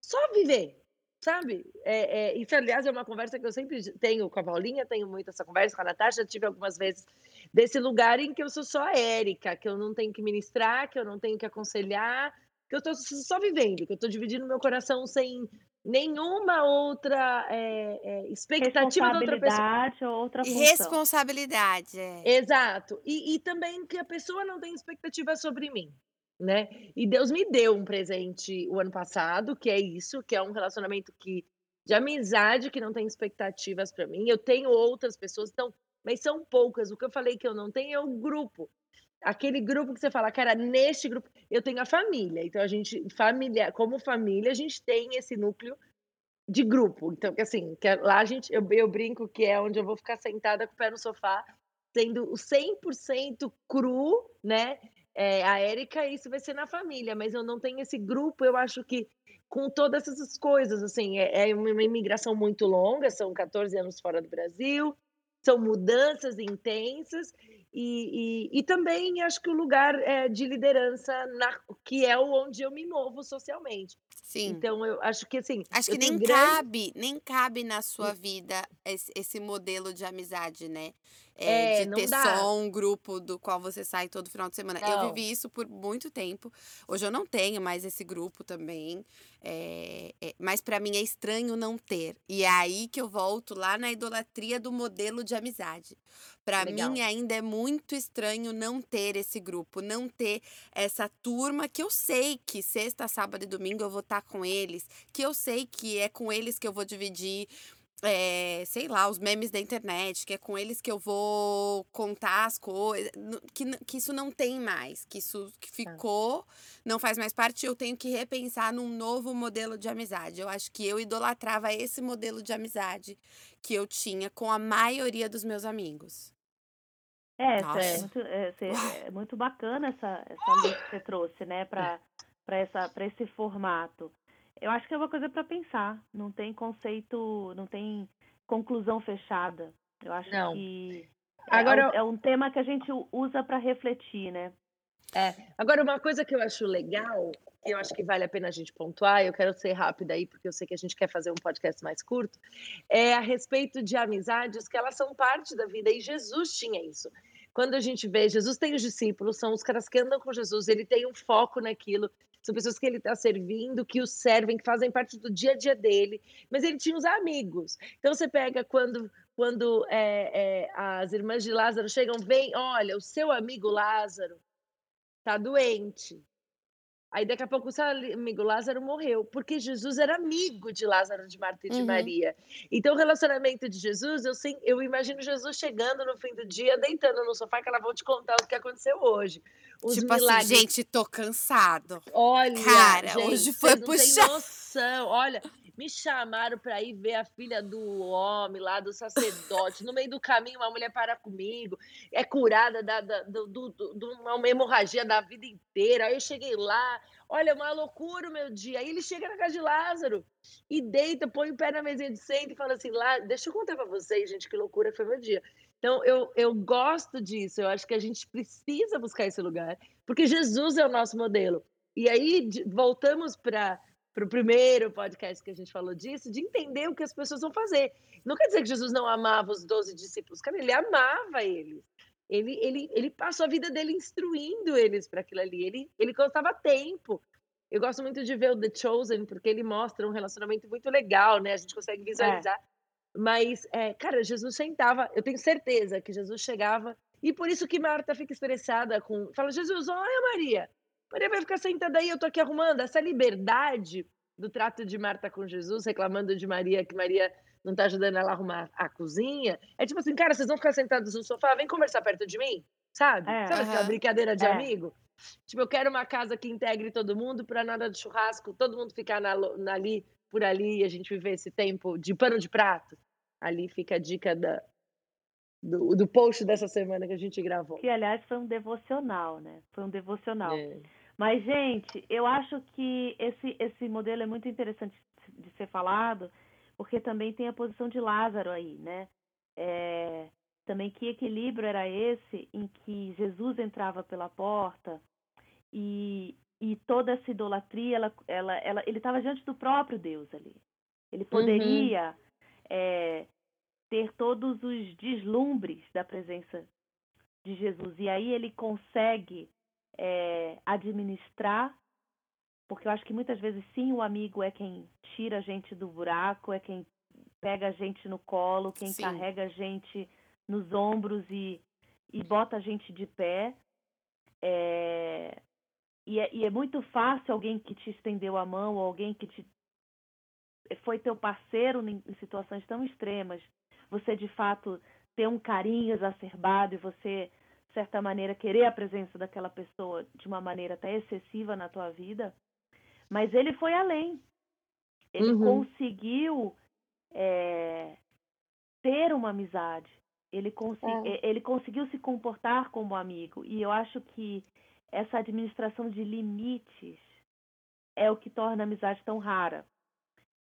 só viver, sabe? É, é, isso, aliás, é uma conversa que eu sempre tenho com a Paulinha, tenho muito essa conversa com a Natasha, tive algumas vezes desse lugar em que eu sou só a Érica, que eu não tenho que ministrar, que eu não tenho que aconselhar, que eu estou só vivendo, que eu estou dividindo meu coração sem nenhuma outra é, é, expectativa da outra pessoa. Responsabilidade ou outra função. responsabilidade, é. Exato. E, e também que a pessoa não tem expectativa sobre mim, né? E Deus me deu um presente o ano passado, que é isso, que é um relacionamento que de amizade que não tem expectativas para mim. Eu tenho outras pessoas, então, mas são poucas. O que eu falei que eu não tenho é o grupo. Aquele grupo que você fala, cara, neste grupo eu tenho a família. Então a gente família, como família, a gente tem esse núcleo de grupo. Então, que assim, que é- lá a gente eu, eu brinco que é onde eu vou ficar sentada com o pé no sofá, sendo o 100% cru, né? É, a Érica, isso vai ser na família, mas eu não tenho esse grupo, eu acho que com todas essas coisas, assim, é, é uma imigração muito longa, são 14 anos fora do Brasil, são mudanças intensas, e, e, e também acho que o lugar é, de liderança, na, que é onde eu me movo socialmente. Sim. Então, eu acho que assim. Acho eu que nem grande- cabe, nem cabe na sua vida esse, esse modelo de amizade, né? É, de não ter dá. só um grupo do qual você sai todo final de semana. Eu Não. vivi isso por muito tempo. Hoje eu não tenho mais esse grupo também. é, é, mas pra mim é estranho não ter. E é aí que eu volto lá na idolatria do modelo de amizade. Pra Legal. mim ainda é muito estranho não ter esse grupo, não ter essa turma que eu sei que sexta, sábado e domingo eu vou estar com eles, que eu sei que é com eles que eu vou dividir, é, sei lá, os memes da internet, que é com eles que eu vou contar as coisas, que, que isso não tem mais, que isso que ficou, não faz mais parte, eu tenho que repensar num novo modelo de amizade. Eu acho que eu idolatrava esse modelo de amizade que eu tinha com a maioria dos meus amigos. É, é muito, é, cê- é muito bacana essa, essa luz que você trouxe, né, para para esse formato. Eu acho que é uma coisa para pensar. Não tem conceito, não tem conclusão fechada. Eu acho Não. que é, Agora- é é um tema que a gente usa para refletir, né? É. Agora, uma coisa que eu acho legal, que eu acho que vale a pena a gente pontuar, eu quero ser rápida aí, porque eu sei que a gente quer fazer um podcast mais curto, é a respeito de amizades que elas são parte da vida, e Jesus tinha isso. Quando a gente vê, Jesus tem os discípulos, são os caras que andam com Jesus, ele tem um foco naquilo, são pessoas que ele está servindo, que o servem, que fazem parte do dia a dia dele, mas ele tinha os amigos. Então você pega quando, quando é, é, as irmãs de Lázaro chegam, vem, olha, o seu amigo Lázaro tá doente. Aí daqui a pouco o seu amigo Lázaro morreu, porque Jesus era amigo de Lázaro, de Marta e de Uhum. Maria. Então o relacionamento de Jesus, eu, sim, eu imagino Jesus chegando no fim do dia, deitando no sofá, que ela vou te contar o que aconteceu hoje. Os tipo milagres. assim, gente, tô cansado. Olha, Cara, gente, hoje foi puxado. Olha, me chamaram para ir ver a filha do homem lá, do sacerdote. No meio do caminho, uma mulher para comigo, é curada da, da, do, do, do- uma hemorragia da vida inteira. Aí eu cheguei lá, olha, uma loucura o meu dia. Aí ele chega na casa de Lázaro e deita, põe o pé na mesinha de centro e fala assim: lá, deixa eu contar para vocês, gente, que loucura foi meu dia. Então, eu, eu gosto disso, eu acho que a gente precisa buscar esse lugar, porque Jesus é o nosso modelo. E aí, voltamos para o primeiro podcast que a gente falou disso, de entender o que as pessoas vão fazer. Não quer dizer que Jesus não amava os doze discípulos, cara, ele amava eles. Ele, ele, ele passou a vida dele instruindo eles para aquilo ali. Ele, ele contava tempo. Eu gosto muito de ver o The Chosen, porque ele mostra um relacionamento muito legal, né? A gente consegue visualizar. Mas, é, cara, Jesus sentava, eu tenho certeza que Jesus chegava, e por isso que Marta fica estressada com. Fala, Jesus, olha Maria. Maria vai ficar sentada aí, eu tô aqui arrumando. Essa liberdade do trato de Marta com Jesus, reclamando de Maria, que Maria não tá ajudando ela a arrumar a cozinha. É tipo assim, cara, vocês vão ficar sentados no sofá, vem conversar perto de mim, sabe? É. Sabe aquela Aham. brincadeira de É. amigo? Tipo, eu quero uma casa que integre todo mundo para nada de churrasco, todo mundo ficar na, na- ali, por ali, e a gente viver esse tempo de pano de prato. Ali fica a dica da, do, do post dessa semana que a gente gravou. Que, aliás, foi um devocional, né? Foi um devocional. É. Mas, gente, eu acho que esse, esse modelo é muito interessante de ser falado, porque também tem a posição de Lázaro aí, né? É, também que equilíbrio era esse em que Jesus entrava pela porta e, e toda essa idolatria, ela, ela, ela, ele estava diante do próprio Deus ali. Ele poderia é, ter todos os deslumbres da presença de Jesus. E aí ele consegue é, administrar, porque eu acho que muitas vezes sim o amigo é quem tira a gente do buraco, é quem pega a gente no colo, quem Sim. carrega a gente nos ombros e, e bota a gente de pé. É, e, é, e é muito fácil alguém que te estendeu a mão, ou alguém que te foi teu parceiro em, situações tão extremas, você de fato ter um carinho exacerbado e você de certa maneira querer a presença daquela pessoa de uma maneira até excessiva na tua vida, mas ele foi além. Ele Uhum. conseguiu é, ter uma amizade. Ele, consi É. e- ele conseguiu se comportar como amigo. E eu acho que essa administração de limites é o que torna a amizade tão rara.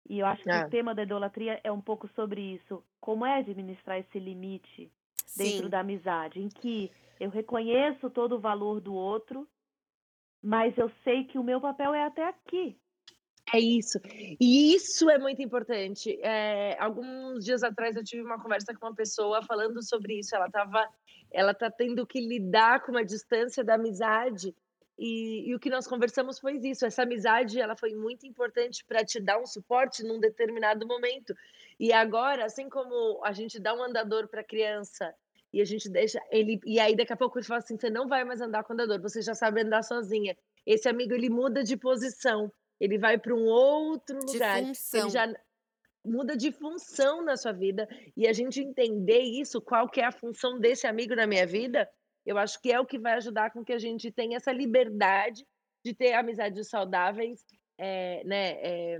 E eu acho que É. o tema da idolatria é um pouco sobre isso. Como é administrar esse limite dentro Sim. da amizade, em que eu reconheço todo o valor do outro, mas eu sei que o meu papel é até aqui. É isso. E isso é muito importante. É, alguns dias atrás eu tive uma conversa com uma pessoa falando sobre isso. Ela estava, ela tá tendo que lidar com uma distância da amizade. E, e o que nós conversamos foi isso. Essa amizade, ela foi muito importante para te dar um suporte num determinado momento. E agora, assim como a gente dá um andador para a criança e a gente deixa ele, e aí daqui a pouco ele fala assim, você não vai mais andar com o andador, você já sabe andar sozinha. Esse amigo ele muda de posição ele vai para um outro De lugar. função. Ele já muda de função na sua vida e a gente entender isso, qual que é a função desse amigo na minha vida, eu acho que é o que vai ajudar com que a gente tenha essa liberdade de ter amizades saudáveis, é, né? é,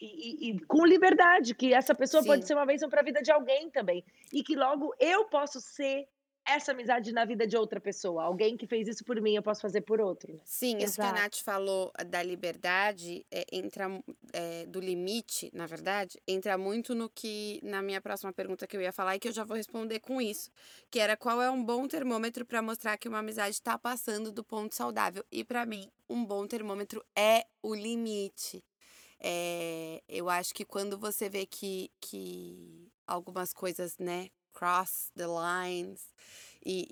e, e- e com liberdade, que essa pessoa Sim. pode ser uma bênção para a vida de alguém também. E que logo eu posso ser essa amizade na vida de outra pessoa. Alguém que fez isso por mim, eu posso fazer por outro. né? Sim, isso que a Exato. Nath falou da liberdade, é, entra, é, do limite, na verdade, entra muito no que, na minha próxima pergunta que eu ia falar e que eu já vou responder com isso, que era qual é um bom termômetro para mostrar que uma amizade está passando do ponto saudável. E para mim, um bom termômetro é o limite. É, eu acho que quando você vê que, que algumas coisas, né, cross the lines e,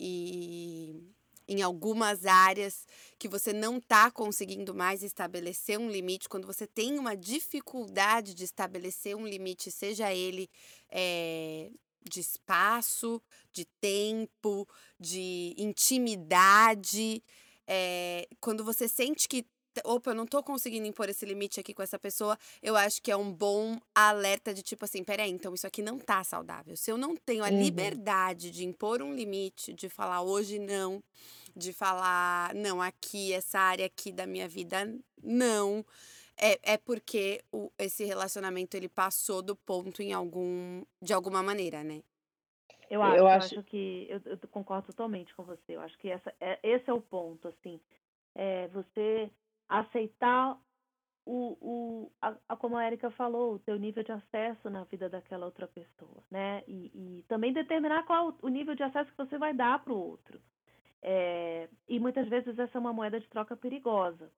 e em algumas áreas que você não está conseguindo mais estabelecer um limite, quando você tem uma dificuldade de estabelecer um limite, seja ele eh, de espaço, de tempo, de intimidade, é, quando você sente que opa, eu não tô conseguindo impor esse limite aqui com essa pessoa, eu acho que é um bom alerta de tipo assim, peraí, então isso aqui não tá saudável. Se eu não tenho a Uhum. liberdade de impor um limite, de falar hoje não, de falar não, aqui, essa área aqui da minha vida, não. É, é porque o, esse relacionamento ele passou do ponto em algum. de alguma maneira, né? Eu acho, Eu eu acho. acho que eu, eu concordo totalmente com você. Eu acho que essa, é, esse é o ponto, assim, é você aceitar o, o a, a- como a Erika falou, o teu nível de acesso na vida daquela outra pessoa, né? E, e também determinar qual o nível de acesso que você vai dar para o outro. É, e muitas vezes essa é uma moeda de troca perigosa,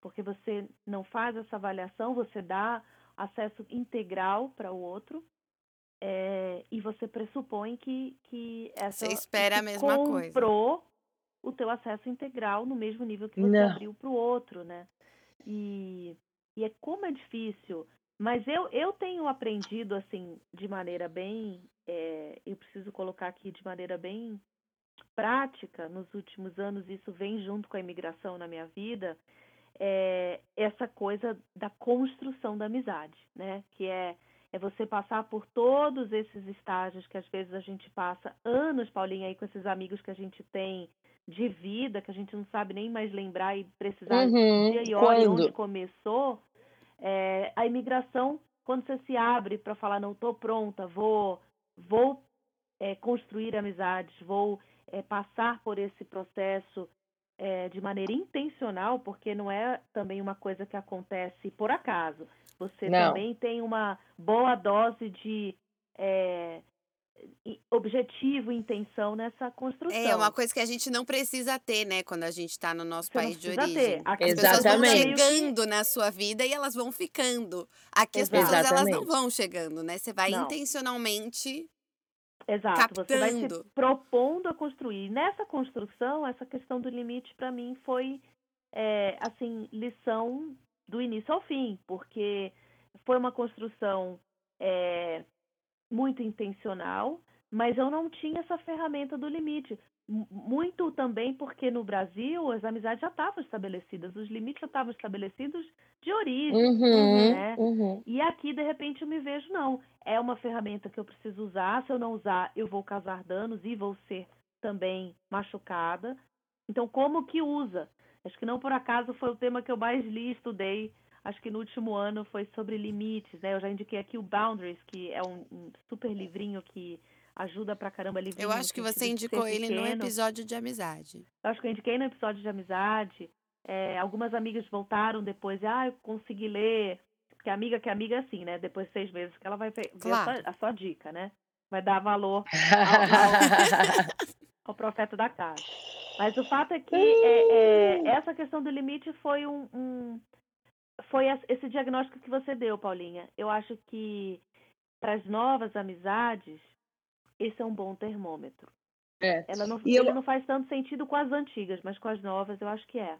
porque você não faz essa avaliação, você dá acesso integral para o outro, é, e você pressupõe que, que essa Você espera a mesma coisa. O teu acesso integral no mesmo nível que você Não. abriu para o outro, né? E, e é como é difícil. Mas eu, eu tenho aprendido, assim, de maneira bem. é, eu preciso colocar aqui de maneira bem prática, nos últimos anos, isso vem junto com a imigração na minha vida, é essa coisa da construção da amizade, né? Que é, é você passar por todos esses estágios que às vezes a gente passa anos, Paulinha, aí com esses amigos que a gente tem de vida, que a gente não sabe nem mais lembrar e precisar Uhum. dia e hora Quando? onde começou, é, a imigração, quando você se abre para falar, não estou pronta, vou, vou é, construir amizades, vou é, passar por esse processo é, de maneira intencional, porque não é também uma coisa que acontece por acaso. Você Não. também tem uma boa dose de é, objetivo e intenção nessa construção. É uma coisa que a gente não precisa ter, né, quando a gente tá no nosso Você país de precisa origem. ter. As pessoas vão Exatamente. chegando na sua vida e elas vão ficando. Aqui as pessoas elas não Exatamente. vão chegando, né? Você vai Não. intencionalmente Exato, você vai se captando. propondo a construir. Nessa construção, essa questão do limite, para mim, foi, é, assim, lição do início ao fim, porque foi uma construção é, muito intencional, mas eu não tinha essa ferramenta do limite. Muito também porque no Brasil as amizades já estavam estabelecidas, os limites já estavam estabelecidos de origem. Uhum. né? Uhum. E aqui, de repente, eu me vejo, não. É uma ferramenta que eu preciso usar. Se eu não usar, eu vou causar danos e vou ser também machucada. Então, como que usa? Acho que não por acaso foi o tema que eu mais li e estudei. Acho que no último ano foi sobre limites, né? Eu já indiquei aqui o Boundaries, que é um, um super livrinho que ajuda pra caramba livrinho Eu no acho que você indicou ele no pequeno. episódio de amizade. Eu acho que eu indiquei no episódio de amizade. É, algumas amigas voltaram depois e, ah, eu consegui ler. Porque amiga que é amiga é assim, né? Depois de seis meses que ela vai ver ver a, Claro. sua, a sua dica, né? Vai dar valor ao profeta da casa. Mas o fato é que é, é, essa questão do limite foi um, um- foi es- esse diagnóstico que você deu, Paulinha. Eu acho que para as novas amizades esse é um bom termômetro. É. Ela não, E ele eu- não faz tanto sentido com as antigas, mas com as novas eu acho que é.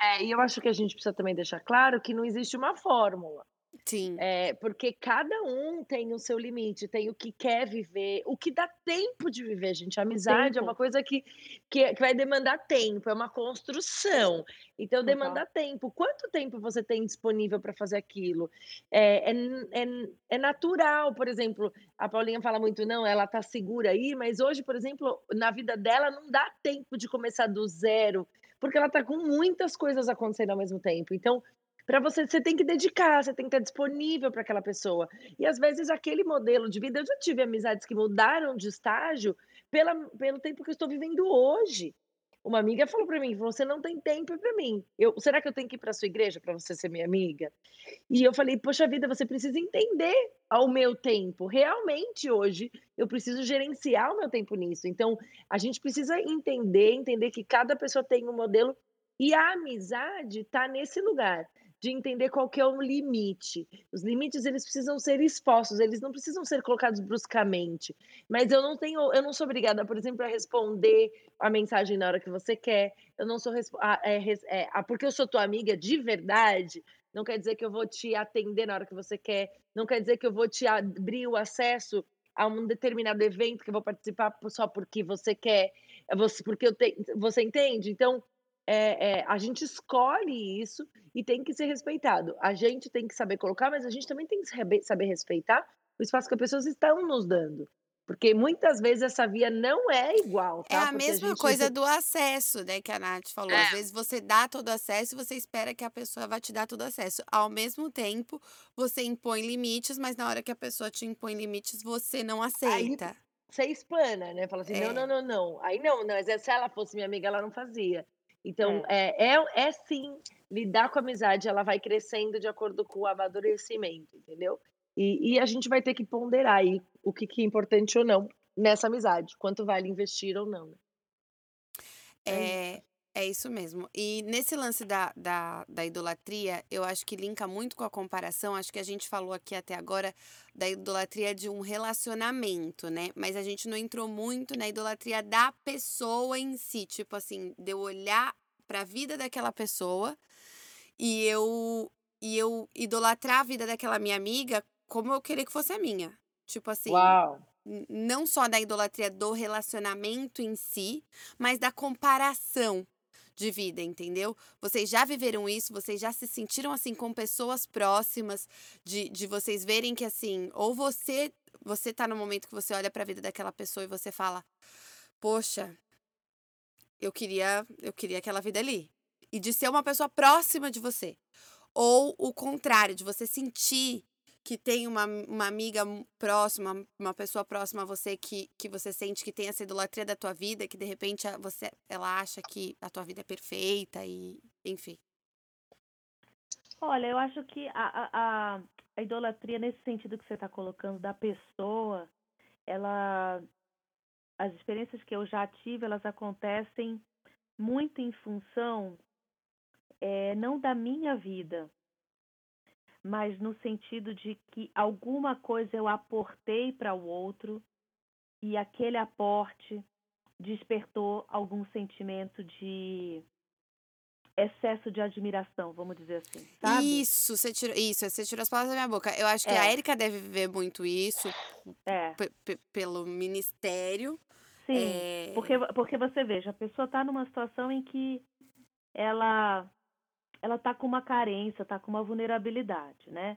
É, e eu acho que a gente precisa também deixar claro que não existe uma fórmula. Sim. É, porque cada um tem o seu limite, tem o que quer viver, o que dá tempo de viver, gente. A amizade é tempo. uma coisa que, que, que vai demandar tempo, é uma construção. Então, Total. demanda tempo. Quanto tempo você tem disponível para fazer aquilo? É, é, é, é natural, por exemplo, a Paulinha fala muito, não, ela tá segura aí, mas hoje, por exemplo, na vida dela não dá tempo de começar do zero, porque ela tá com muitas coisas acontecendo ao mesmo tempo. Então, para você, você tem que dedicar, você tem que estar disponível para aquela pessoa. E às vezes aquele modelo de vida, eu já tive amizades que mudaram de estágio pela, pelo tempo que eu estou vivendo hoje. Uma amiga falou para mim, você não tem tempo para mim. Eu, será que eu tenho que ir para sua igreja para você ser minha amiga? E eu falei, poxa vida, você precisa entender ao meu tempo. Realmente hoje eu preciso gerenciar o meu tempo nisso. Então, a gente precisa entender, entender que cada pessoa tem um modelo e a amizade está nesse lugar de entender qual que é o limite. Os limites eles precisam ser expostos, eles não precisam ser colocados bruscamente. Mas eu não tenho, eu não sou obrigada, por exemplo, a responder a mensagem na hora que você quer. Eu não sou ah, é, é, ah, porque eu sou tua amiga de verdade. Não quer dizer que eu vou te atender na hora que você quer. Não quer dizer que eu vou te abrir o acesso a um determinado evento que eu vou participar só porque você quer, você- porque eu tenho, você entende? Então é, é, a gente escolhe isso e tem que ser respeitado. A gente tem que saber colocar, mas a gente também tem que saber respeitar o espaço que as pessoas estão nos dando. Porque muitas vezes essa via não é igual, É tá? a Porque a mesma gente coisa do acesso, né, que a Nath falou. Às É. vezes você dá todo acesso e você espera que a pessoa vai te dar todo acesso. Ao mesmo tempo, você impõe limites, mas na hora que a pessoa te impõe limites, você não Aí aceita. você explana, né? Fala assim, não, não, É. não, não. Aí não, não, mas se ela fosse minha amiga, ela não fazia. Então, É. é, é, é sim, lidar com a amizade, ela vai crescendo de acordo com o amadurecimento, entendeu? E, e a gente vai ter que ponderar aí o que, que é importante ou não nessa amizade, quanto vale investir ou não. né? É isso. É, isso mesmo. E nesse lance da, da, da idolatria, eu acho que linka muito com a comparação. Acho que a gente falou aqui até agora da idolatria de um relacionamento, né? Mas a gente não entrou muito na idolatria da pessoa em si. Tipo assim, de eu olhar para a vida daquela pessoa e eu, e eu idolatrar a vida daquela minha amiga como eu queria que fosse a minha. Tipo assim, Uau! não só da idolatria do relacionamento em si, mas da comparação de vida, entendeu? Vocês já viveram isso, vocês já se sentiram assim com pessoas próximas, de, de vocês verem que assim, ou você você tá no momento que você olha pra vida daquela pessoa e você fala, poxa, eu queria, eu queria aquela vida ali. E de ser uma pessoa próxima de você. Ou o contrário, de você sentir que tem uma, uma amiga próxima, uma pessoa próxima a você que, que você sente que tem essa idolatria da tua vida, que de repente você, ela acha que a tua vida é perfeita e, enfim. Olha, eu acho que a, a, a, idolatria, nesse sentido que você está colocando, da pessoa, ela. As experiências que eu já tive, elas acontecem muito em função, eh, não da minha vida, mas no sentido de que alguma coisa eu aportei para o outro e aquele aporte despertou algum sentimento de excesso de admiração, vamos dizer assim, sabe? Isso, você tirou, isso, você tirou as palavras da minha boca. Eu acho que a É. Erika deve viver muito isso É, pe- pe- pelo ministério. sim. É, Porque, porque você veja, a pessoa está numa situação em que ela ela está com uma carência, está com uma vulnerabilidade, né?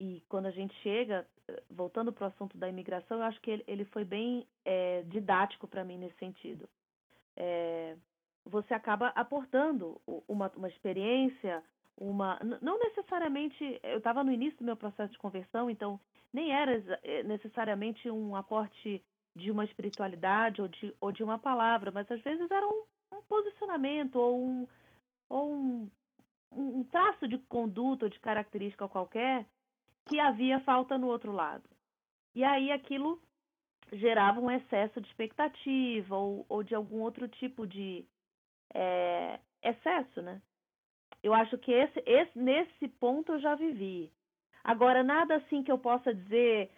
E quando a gente chega, eh, voltando para o assunto da imigração, eu acho que ele, ele foi bem eh, didático para mim nesse sentido. Eh, você acaba aportando uma, uma experiência, uma não necessariamente. Eu estava no início do meu processo de conversão, então nem era necessariamente um aporte de uma espiritualidade ou de, ou de uma palavra, mas às vezes era um, um posicionamento ou um, ou um, um traço de conduta ou de característica qualquer que havia falta no outro lado. E aí aquilo gerava um excesso de expectativa ou, ou de algum outro tipo de eh, excesso, né? Eu acho que esse, esse, nesse ponto eu já vivi. Agora, nada assim que eu possa dizer,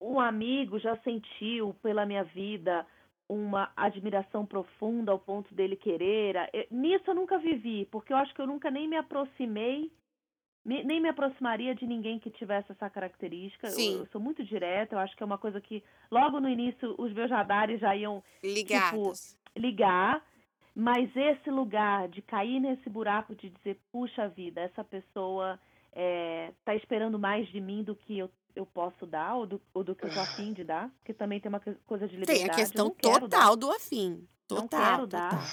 um amigo já sentiu pela minha vida uma admiração profunda ao ponto dele querer. Eh, Nisso eu nunca vivi, porque eu acho que eu nunca nem me aproximei, me- nem me aproximaria de ninguém que tivesse essa característica. Eu, Sim. eu sou muito direta, eu acho que é uma coisa que logo no início os meus radares já iam ligados. ligar, mas esse lugar de cair nesse buraco de dizer, puxa vida, essa pessoa está esperando mais de mim do que eu, eu posso dar ou do, ou do que eu tô afim de dar, porque também tem uma co- coisa de liberdade. Tem a questão não quero dar. total do afim. Não Total, quero dar. total.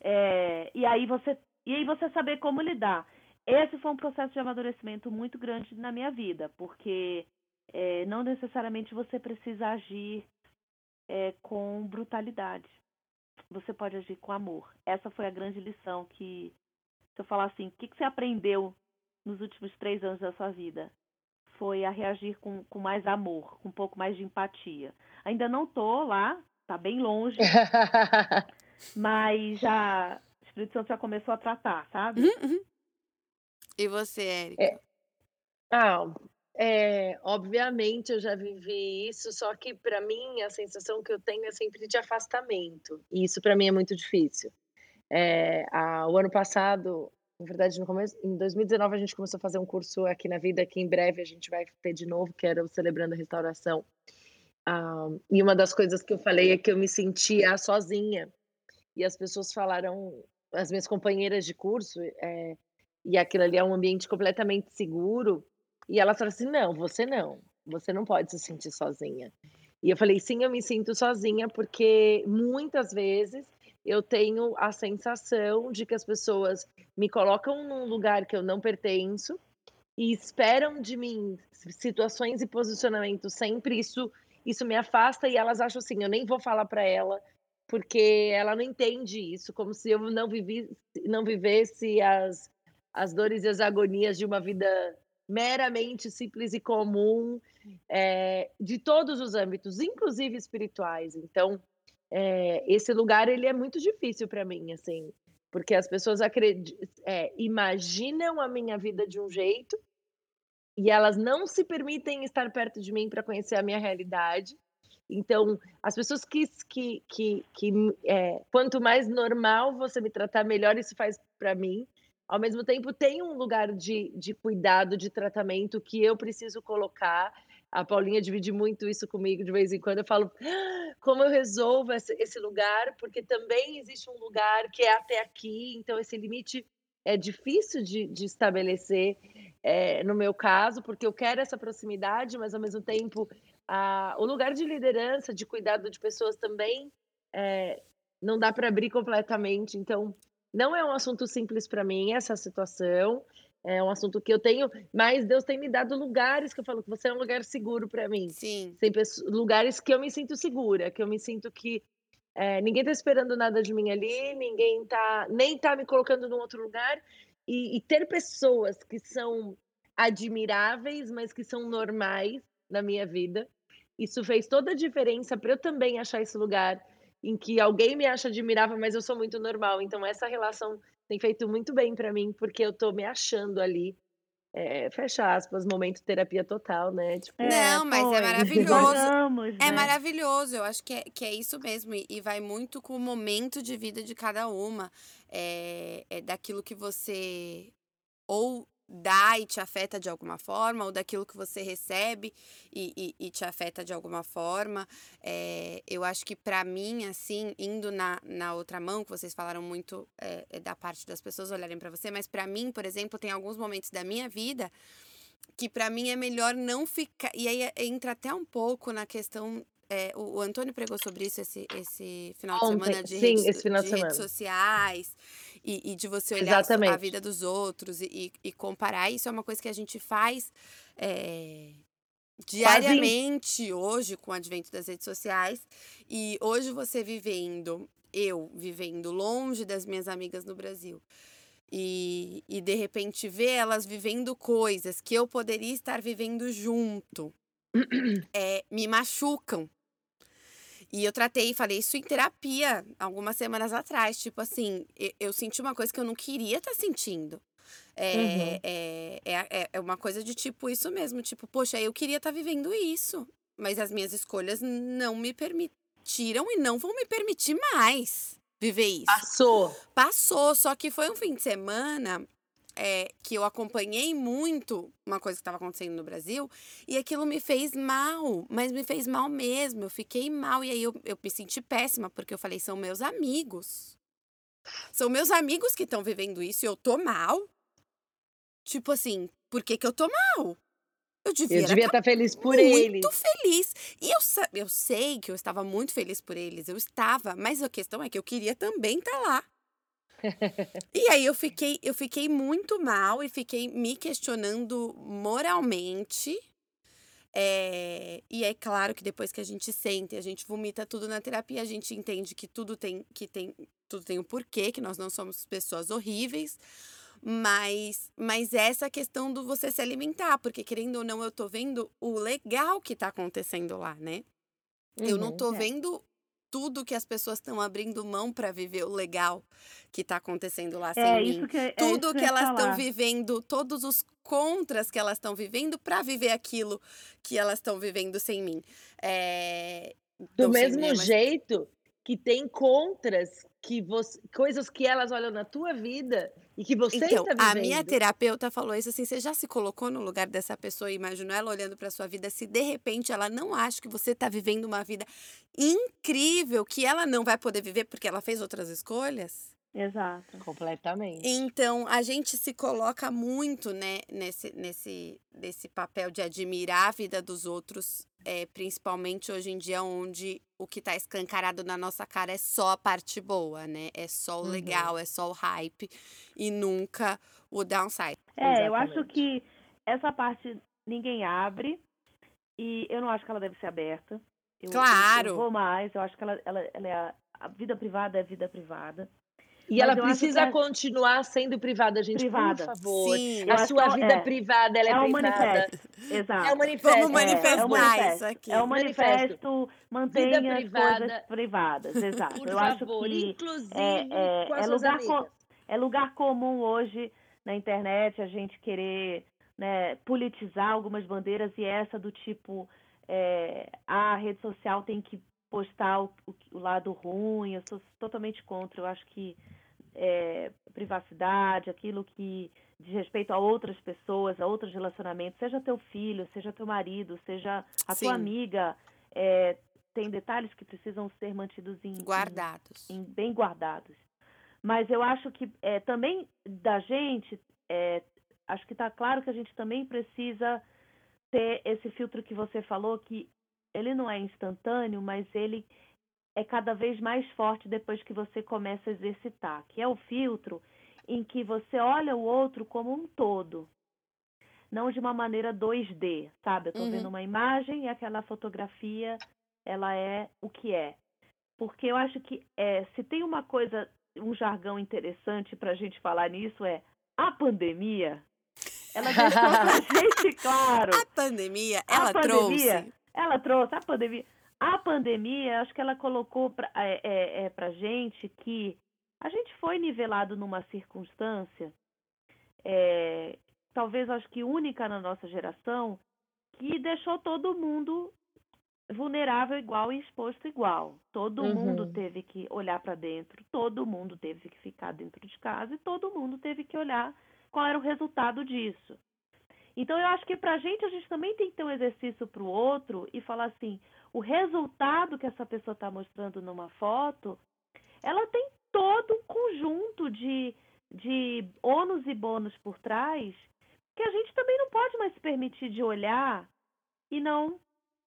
É, e aí você e aí você saber como lidar. Esse foi um processo de amadurecimento muito grande na minha vida, porque é, não necessariamente você precisa agir é, com brutalidade. Você pode agir com amor. Essa foi a grande lição que, se eu falar assim, o que, que você aprendeu nos últimos três anos da sua vida? Foi a reagir com, com mais amor, com um pouco mais de empatia. Ainda não tô lá, tá bem longe, mas já o Espírito Santo já começou a tratar, sabe? Uhum, uhum. E você, Érica? É. Ah, é, obviamente eu já vivi isso, só que para mim a sensação que eu tenho é sempre de afastamento. E isso para mim é muito difícil. É, a- o ano passado, na verdade, no começo, em 2019 a gente começou a fazer um curso aqui na vida, que em breve a gente vai ter de novo, que era o Celebrando a Restauração. Ah, e uma das coisas que eu falei é que eu me sentia sozinha. E as pessoas falaram, as minhas companheiras de curso, eh, e aquilo ali é um ambiente completamente seguro, e elas falaram assim: "Não, você não, você não pode se sentir sozinha". E eu falei: "Sim, eu me sinto sozinha, porque muitas vezes eu tenho a sensação de que as pessoas me colocam num lugar que eu não pertenço e esperam de mim situações e posicionamentos sempre, isso isso me afasta e elas acham assim: eu nem vou falar para ela, porque ela não entende isso, como se eu não vivi não vivesse as as dores e as agonias de uma vida meramente simples e comum, eh, de todos os âmbitos, inclusive espirituais. Então, eh, esse lugar ele é muito difícil para mim, assim, porque as pessoas eh, imaginam a minha vida de um jeito, e elas não se permitem estar perto de mim para conhecer a minha realidade. Então, as pessoas que que que que, eh, quanto mais normal você me tratar, melhor isso faz para mim. Ao mesmo tempo, tem um lugar de de cuidado, de tratamento que eu preciso colocar. A Paulinha divide muito isso comigo de vez em quando, eu falo: "Ah, "Como eu resolvo esse lugar?", porque também existe um lugar que é até aqui, então esse limite é difícil de de estabelecer, eh, no meu caso, porque eu quero essa proximidade, mas ao mesmo tempo, ah, o lugar de liderança, de cuidado de pessoas também, eh, não dá para abrir completamente, então não é um assunto simples para mim essa situação, é um assunto que eu tenho mas Deus tem me dado lugares que eu falo que você é um lugar seguro para mim. Sim. Tem lugares que eu me sinto segura, que eu me sinto que, eh, ninguém está esperando nada de mim ali, ninguém tá nem tá me colocando num outro lugar, e e ter pessoas que são admiráveis, mas que são normais na minha vida, isso fez toda a diferença para eu também achar esse lugar em que alguém me acha admirável, mas eu sou muito normal. Então essa relação tem feito muito bem para mim, porque eu estou me achando ali, eh, fecha aspas, "momento terapia total", né, tipo É, Não, mas é maravilhoso. Gostamos, É né. maravilhoso, eu acho que é que é isso mesmo, e e vai muito com o momento de vida de cada uma, eh, é daquilo que você ou dá e te afeta de alguma forma, ou daquilo que você recebe e e e te afeta de alguma forma. Eh, eu acho que para mim, assim, indo na na outra mão, que vocês falaram muito, eh eh, da parte das pessoas olharem para você, mas para mim, por exemplo, tem alguns momentos da minha vida que para mim é melhor não ficar e aí entra até um pouco na questão, eh, o o Antônio pregou sobre isso esse esse final de Ontem, semana de sim, redes esse final de de redes semana. sociais, e e de você olhar a su a Exatamente. vida dos outros e e comparar, isso é uma coisa que a gente faz, im diariamente hoje com o advento das redes sociais, e hoje você vivendo eu vivendo longe das minhas amigas no Brasil, e e de repente ver elas vivendo coisas que eu poderia estar vivendo junto, eh, me machucam. E eu tratei e falei isso em terapia algumas semanas atrás, tipo assim, eu senti uma coisa que eu não queria estar sentindo. Eh Uhum. é a é é uma coisa de tipo isso mesmo, tipo: "Poxa, eu queria estar vivendo isso, mas as minhas escolhas não me permitiram e não vão me permitir mais viver isso". Passou. Passou, só que foi um fim de semana, eh, que eu acompanhei muito uma coisa que estava acontecendo no Brasil, e aquilo me fez mal, mas me fez mal mesmo, eu fiquei mal, e aí eu eu me senti péssima, porque eu falei: "São meus amigos. São meus amigos que estão vivendo isso e eu estou mal". Tipo assim, por que que eu estou mal? Eu Eu devia era devia estar estar feliz por muito eles. feliz. E eu eu sei que eu estava muito feliz por eles, eu estava, mas a questão é que eu queria também estar lá. E aí eu fiquei eu fiquei muito mal e fiquei me questionando moralmente. Eh, e é claro que depois que a gente senta e a gente vomita tudo na terapia, a gente entende que tudo tem que tem tudo tem um porquê, que nós não somos pessoas horríveis, mas mas essa questão do você se alimentar, porque querendo ou não eu estou vendo o legal que está acontecendo lá, né. Eu não Uhum. estou É. vendo tudo que as pessoas estão abrindo mão para viver o legal que está acontecendo lá sem É mim. isso que é isso Tudo que que elas estão vivendo, todos os contras que elas estão vivendo para viver aquilo que elas estão vivendo sem mim. Eh, Do sem mim, mesmo é, mas jeito que tem contras que voc coisas que elas olham na tua vida e que você Então, está a minha vivendo. terapeuta falou isso assim: "Você já se colocou no lugar dessa pessoa e imaginou ela olhando para sua vida, se de repente ela não acha que você está vivendo uma vida incrível, que ela não vai poder viver porque ela fez outras escolhas?". Exato. Completamente. Então, a gente se coloca muito, né, nesse, nesse, nesse papel de admirar a vida dos outros, é, principalmente hoje em dia, onde o que tá escancarado na nossa cara é só a parte boa, né? É só o Uhum. legal, é só o hype e nunca o downside. É, eu acho Exatamente. que essa parte ninguém abre e eu não acho que ela deve ser aberta. Eu, eu- Claro. Eu, vou mais, eu acho que ela, ela, ela é a, a vida privada é vida privada. E Mas ela acho precisa é- continuar sendo privada, gente, Privada. por favor. Sim, A acho sua é- vida é. privada, ela é, É um privada. manifesto. Exato. É um manifesto. Vamos manifestar é um manifesto. isso aqui. É um Manifesto. manifesto, mantenha as privada. coisas privadas. Exato. Por eu acho favor, que inclusive é- com as é suas lugar co- é lugar comum hoje na internet a gente querer né, politizar algumas bandeiras e essa do tipo é, a rede social tem que postar o, o- o lado ruim. Eu sou totalmente contra. Eu acho que é, privacidade, aquilo que diz respeito a outras pessoas, a outros relacionamentos, seja teu filho, seja teu marido, seja a Sim. tua amiga, é, tem detalhes que precisam ser mantidos em, em- Guardados. em- bem guardados. Mas eu acho que é, também da gente, é, acho que está claro que a gente também precisa ter esse filtro que você falou, que ele não é instantâneo, mas ele é cada vez mais forte depois que você começa a exercitar, que é o filtro em que você olha o outro como um todo, não de uma maneira 2D, sabe? Eu estou Uhum. vendo uma imagem e aquela fotografia, ela é o que é. Porque eu acho que é, se tem uma coisa, um jargão interessante para a gente falar nisso é a pandemia. Ela deixou pra gente claro. A pandemia, A ela pandemia, trouxe. Ela trouxe a pandemia. A pandemia, acho que ela colocou pra, é, é, é, pra gente que a gente foi nivelado numa circunstância, é, talvez acho que única na nossa geração, que deixou todo mundo vulnerável igual e exposto igual. Todo Uhum. mundo teve que olhar para dentro, todo mundo teve que ficar dentro de casa e todo mundo teve que olhar qual era o resultado disso. Então eu acho que pra gente a gente também tem que ter um exercício pro outro e falar assim, o resultado que essa pessoa está mostrando numa foto, ela tem todo um conjunto de, de ônus e bônus por trás que a gente também não pode mais se permitir de olhar e não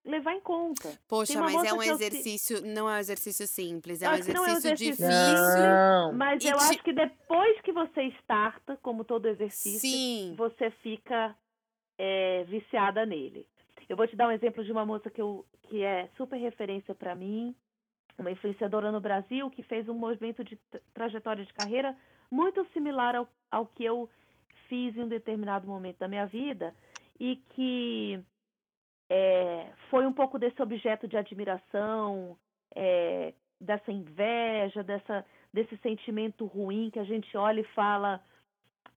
levar em conta. Poxa, mas é um eu exercício, não é um exercício simples, é um não é um exercício exercício difícil. Não. Mas E eu te- acho que depois que você starta, como todo exercício, Sim. você fica é, viciada nele. Eu vou te dar um exemplo de uma moça que, eu, que é super referência para mim, uma influenciadora no Brasil que fez um movimento de tra- trajetória de carreira muito similar ao, ao que eu fiz em um determinado momento da minha vida e que é, foi um pouco desse objeto de admiração, é, dessa inveja, dessa, desse sentimento ruim que a gente olha e fala: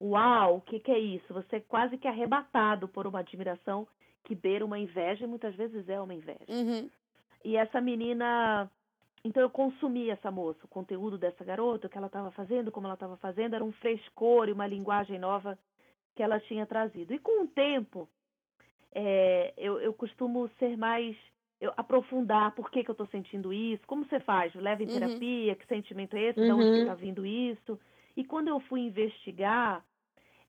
Uau, o que, que é isso? Você é quase que arrebatado por uma admiração que beira uma inveja e muitas vezes é uma inveja. Uhum. E essa menina. Então eu consumi essa moça, o conteúdo dessa garota, o que ela estava fazendo, como ela estava fazendo, era um frescor e uma linguagem nova que ela tinha trazido. E com o tempo, é, eu, eu costumo ser mais. Eu, aprofundar por que, que eu estou sentindo isso, como você faz, leva em Uhum. terapia, que sentimento é esse, de onde Uhum. está vindo isso. E quando eu fui investigar,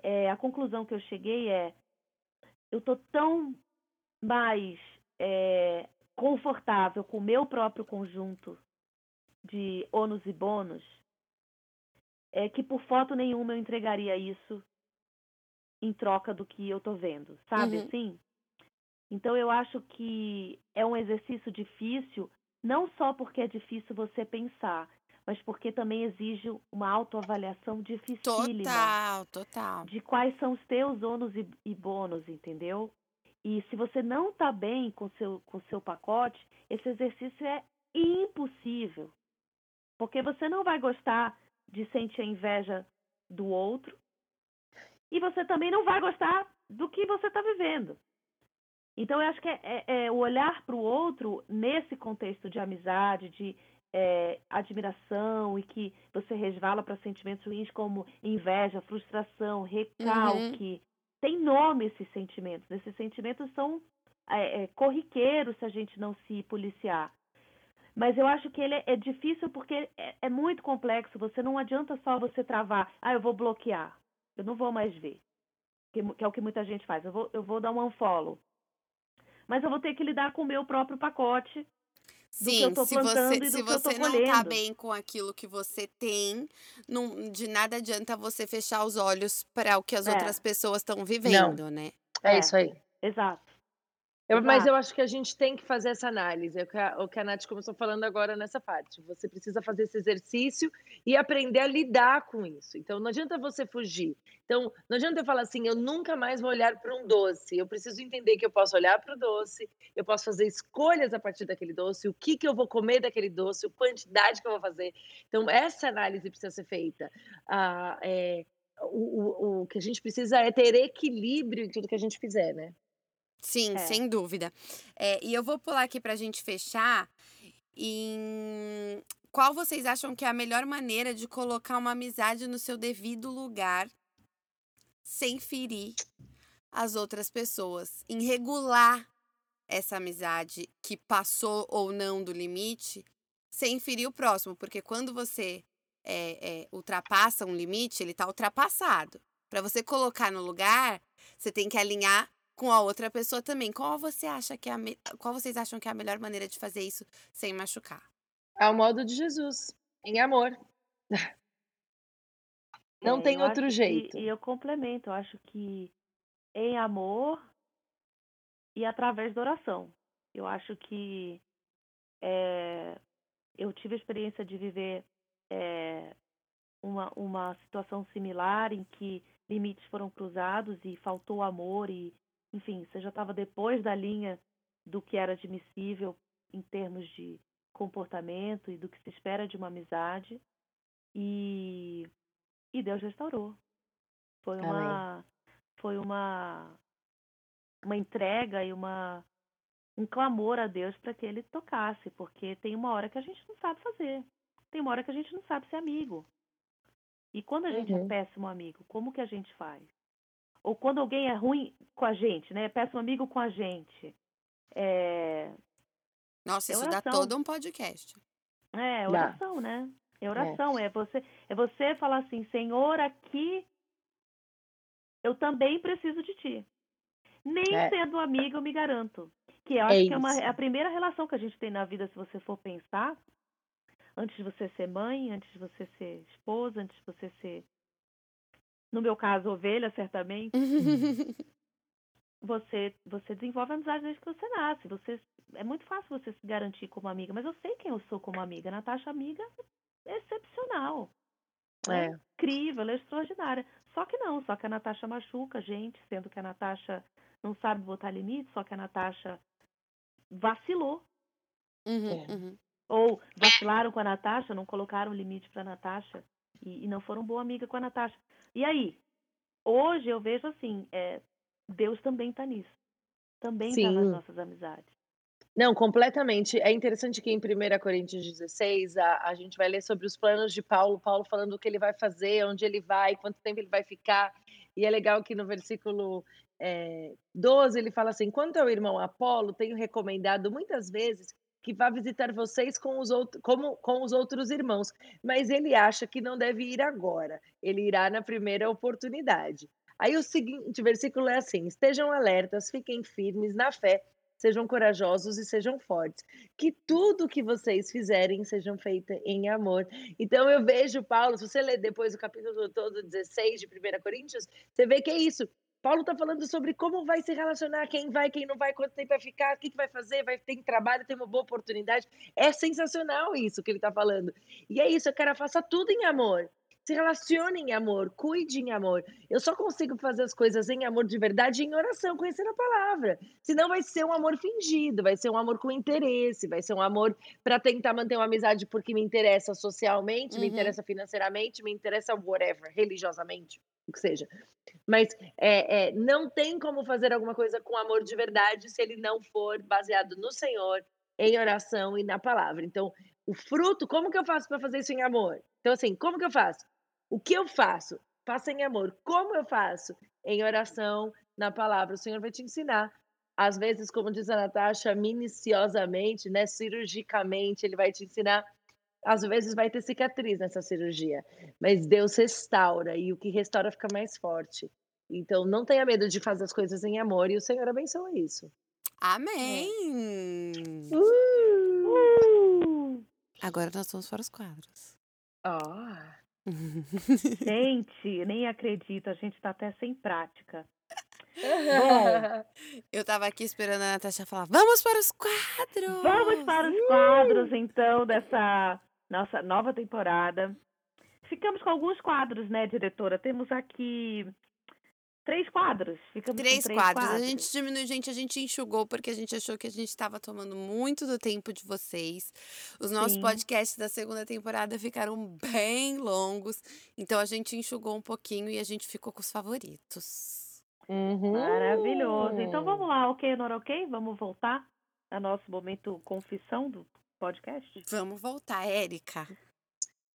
é, a conclusão que eu cheguei é: eu estou tão mais é, confortável com o meu próprio conjunto de ônus e bônus, é que por foto nenhuma eu entregaria isso em troca do que eu tô vendo, sabe Uhum. assim? Então eu acho que é um exercício difícil, não só porque é difícil você pensar, mas porque também exige uma autoavaliação dificílima Total, total. de quais são os teus ônus e, e bônus, entendeu? E se você não está bem com seu com seu pacote, esse exercício é impossível. Porque você não vai gostar de sentir a inveja do outro e você também não vai gostar do que você está vivendo. Então, eu acho que é, é- é o olhar para o outro nesse contexto de amizade, de é, admiração e que você resvala para sentimentos ruins como inveja, frustração, recalque. Tem nome esses sentimentos. Esses sentimentos são é, é, corriqueiros se a gente não se policiar. Mas eu acho que ele é, é difícil porque é, é, muito complexo. Você não adianta só você travar. Ah, eu vou bloquear. Eu não vou mais ver. Que, que é o que muita gente faz. Eu vou, eu vou dar um unfollow. Mas eu vou ter que lidar com o meu próprio pacote. Sim, se você, se você não está bem com aquilo que você tem, não, de nada adianta você fechar os olhos para o que as é. outras pessoas estão vivendo, não. né? É, é isso aí. Exato. Eu, mas eu acho que a gente tem que fazer essa análise, é o que, a, o que a Nath começou falando agora nessa parte. Você precisa fazer esse exercício e aprender a lidar com isso. Então, não adianta você fugir. Então, não adianta eu falar assim, eu nunca mais vou olhar para um doce. Eu preciso entender que eu posso olhar para o doce, eu posso fazer escolhas a partir daquele doce, o que, que eu vou comer daquele doce, a quantidade que eu vou fazer. Então, essa análise precisa ser feita. Ah, é, o, o, o que a gente precisa é ter equilíbrio em tudo que a gente fizer, né? Sim, É. sem dúvida. É, e eu vou pular aqui pra gente fechar em qual vocês acham que é a melhor maneira de colocar uma amizade no seu devido lugar sem ferir as outras pessoas, em regular essa amizade que passou ou não do limite, sem ferir o próximo, porque quando você é, é, ultrapassa um limite, ele está ultrapassado. Para você colocar no lugar, você tem que alinhar com a outra pessoa também. Qual você acha que é a me... qual vocês acham que é a melhor maneira de fazer isso sem machucar? Ao modo de Jesus, em amor. Não é, tem outro jeito. Que, e eu complemento, eu acho que em amor e através da oração. Eu acho que é, eu tive a experiência de viver é, uma, uma situação similar em que limites foram cruzados e faltou amor e enfim, você já estava depois da linha do que era admissível em termos de comportamento e do que se espera de uma amizade. E, e Deus restaurou. Foi uma foi uma uma entrega e uma um clamor a Deus para que ele tocasse, porque tem uma hora que a gente não sabe fazer. Tem uma hora que a gente não sabe ser amigo. E quando a gente é uhum. é péssimo amigo, como que a gente faz? Ou quando alguém é ruim com a gente, né? Peça um amigo com a gente. É... Nossa, é isso dá todo um podcast. É, oração, dá. né? É oração, é. é. você é você falar assim, Senhor, aqui eu também preciso de ti. Nem é. sendo amigo, eu me garanto. Que eu é acho que é uma, é a primeira relação que a gente tem na vida, se você for pensar, antes de você ser mãe, antes de você ser esposa, antes de você ser no meu caso, ovelha, certamente, você você desenvolve amizade desde que você nasce. Você, é muito fácil você se garantir como amiga, mas eu sei quem eu sou como amiga. A Natasha, amiga, é excepcional. É. é incrível, é extraordinária. Só que não, só que a Natasha machuca a gente, sendo que a Natasha não sabe botar limite, só que a Natasha vacilou. Uhum, é. uhum. Ou vacilaram com a Natasha, não colocaram limite para a Natasha e, e, não foram boa amiga com a Natasha. E aí, hoje eu vejo assim, é, Deus também está nisso. Também está nas nossas amizades. Não, completamente. É interessante que em 1 Coríntios 16 a, a gente vai ler sobre os planos de Paulo, Paulo falando o que ele vai fazer, onde ele vai, quanto tempo ele vai ficar. E é legal que no versículo é, 12 ele fala assim: quanto ao irmão Apolo, tenho recomendado muitas vezes que vá visitar vocês com os, outros, como, com os outros irmãos, mas ele acha que não deve ir agora, ele irá na primeira oportunidade. Aí o seguinte versículo é assim: estejam alertas, fiquem firmes na fé, sejam corajosos e sejam fortes. Que tudo que vocês fizerem sejam feito em amor. Então eu vejo Paulo, se você ler depois o capítulo todo 16 de 1 Coríntios, você vê que é isso. Paulo está falando sobre como vai se relacionar, quem vai, quem não vai, quanto tempo vai ficar, o que, que vai fazer, vai ter trabalho, tem uma boa oportunidade. É sensacional isso que ele está falando. E é isso, quero faça tudo em amor. Se relacione em amor, cuide em amor. Eu só consigo fazer as coisas em amor de verdade em oração, conhecendo a palavra. Senão vai ser um amor fingido, vai ser um amor com interesse, vai ser um amor para tentar manter uma amizade porque me interessa socialmente, uhum. me interessa financeiramente, me interessa whatever, religiosamente, o que seja. Mas é, é, não tem como fazer alguma coisa com amor de verdade se ele não for baseado no Senhor, em oração e na palavra. Então, o fruto, como que eu faço para fazer isso em amor? Então, assim, como que eu faço? O que eu faço? Faça em amor. Como eu faço? Em oração, na palavra. O Senhor vai te ensinar às vezes, como diz a Natasha, minuciosamente, né, cirurgicamente, ele vai te ensinar. Às vezes vai ter cicatriz nessa cirurgia, mas Deus restaura e o que restaura fica mais forte. Então não tenha medo de fazer as coisas em amor e o Senhor abençoa isso. Amém! Uh! Agora nós vamos para os quadros. Ah. Gente, nem acredito, a gente tá até sem prática. Eu tava aqui esperando a Natasha falar: vamos para os quadros! Vamos para os quadros, então, dessa nossa nova temporada. Ficamos com alguns quadros, né, diretora? Temos aqui três quadros. Ficamos Três, com três quadros. quadros. A gente diminuiu, gente, a gente enxugou porque a gente achou que a gente estava tomando muito do tempo de vocês. Os nossos Sim. podcasts da segunda temporada ficaram bem longos, então a gente enxugou um pouquinho e a gente ficou com os favoritos. Uhum. Maravilhoso. Então vamos lá, ok, not ok? Vamos voltar ao nosso momento confissão do podcast? Vamos voltar, Érica.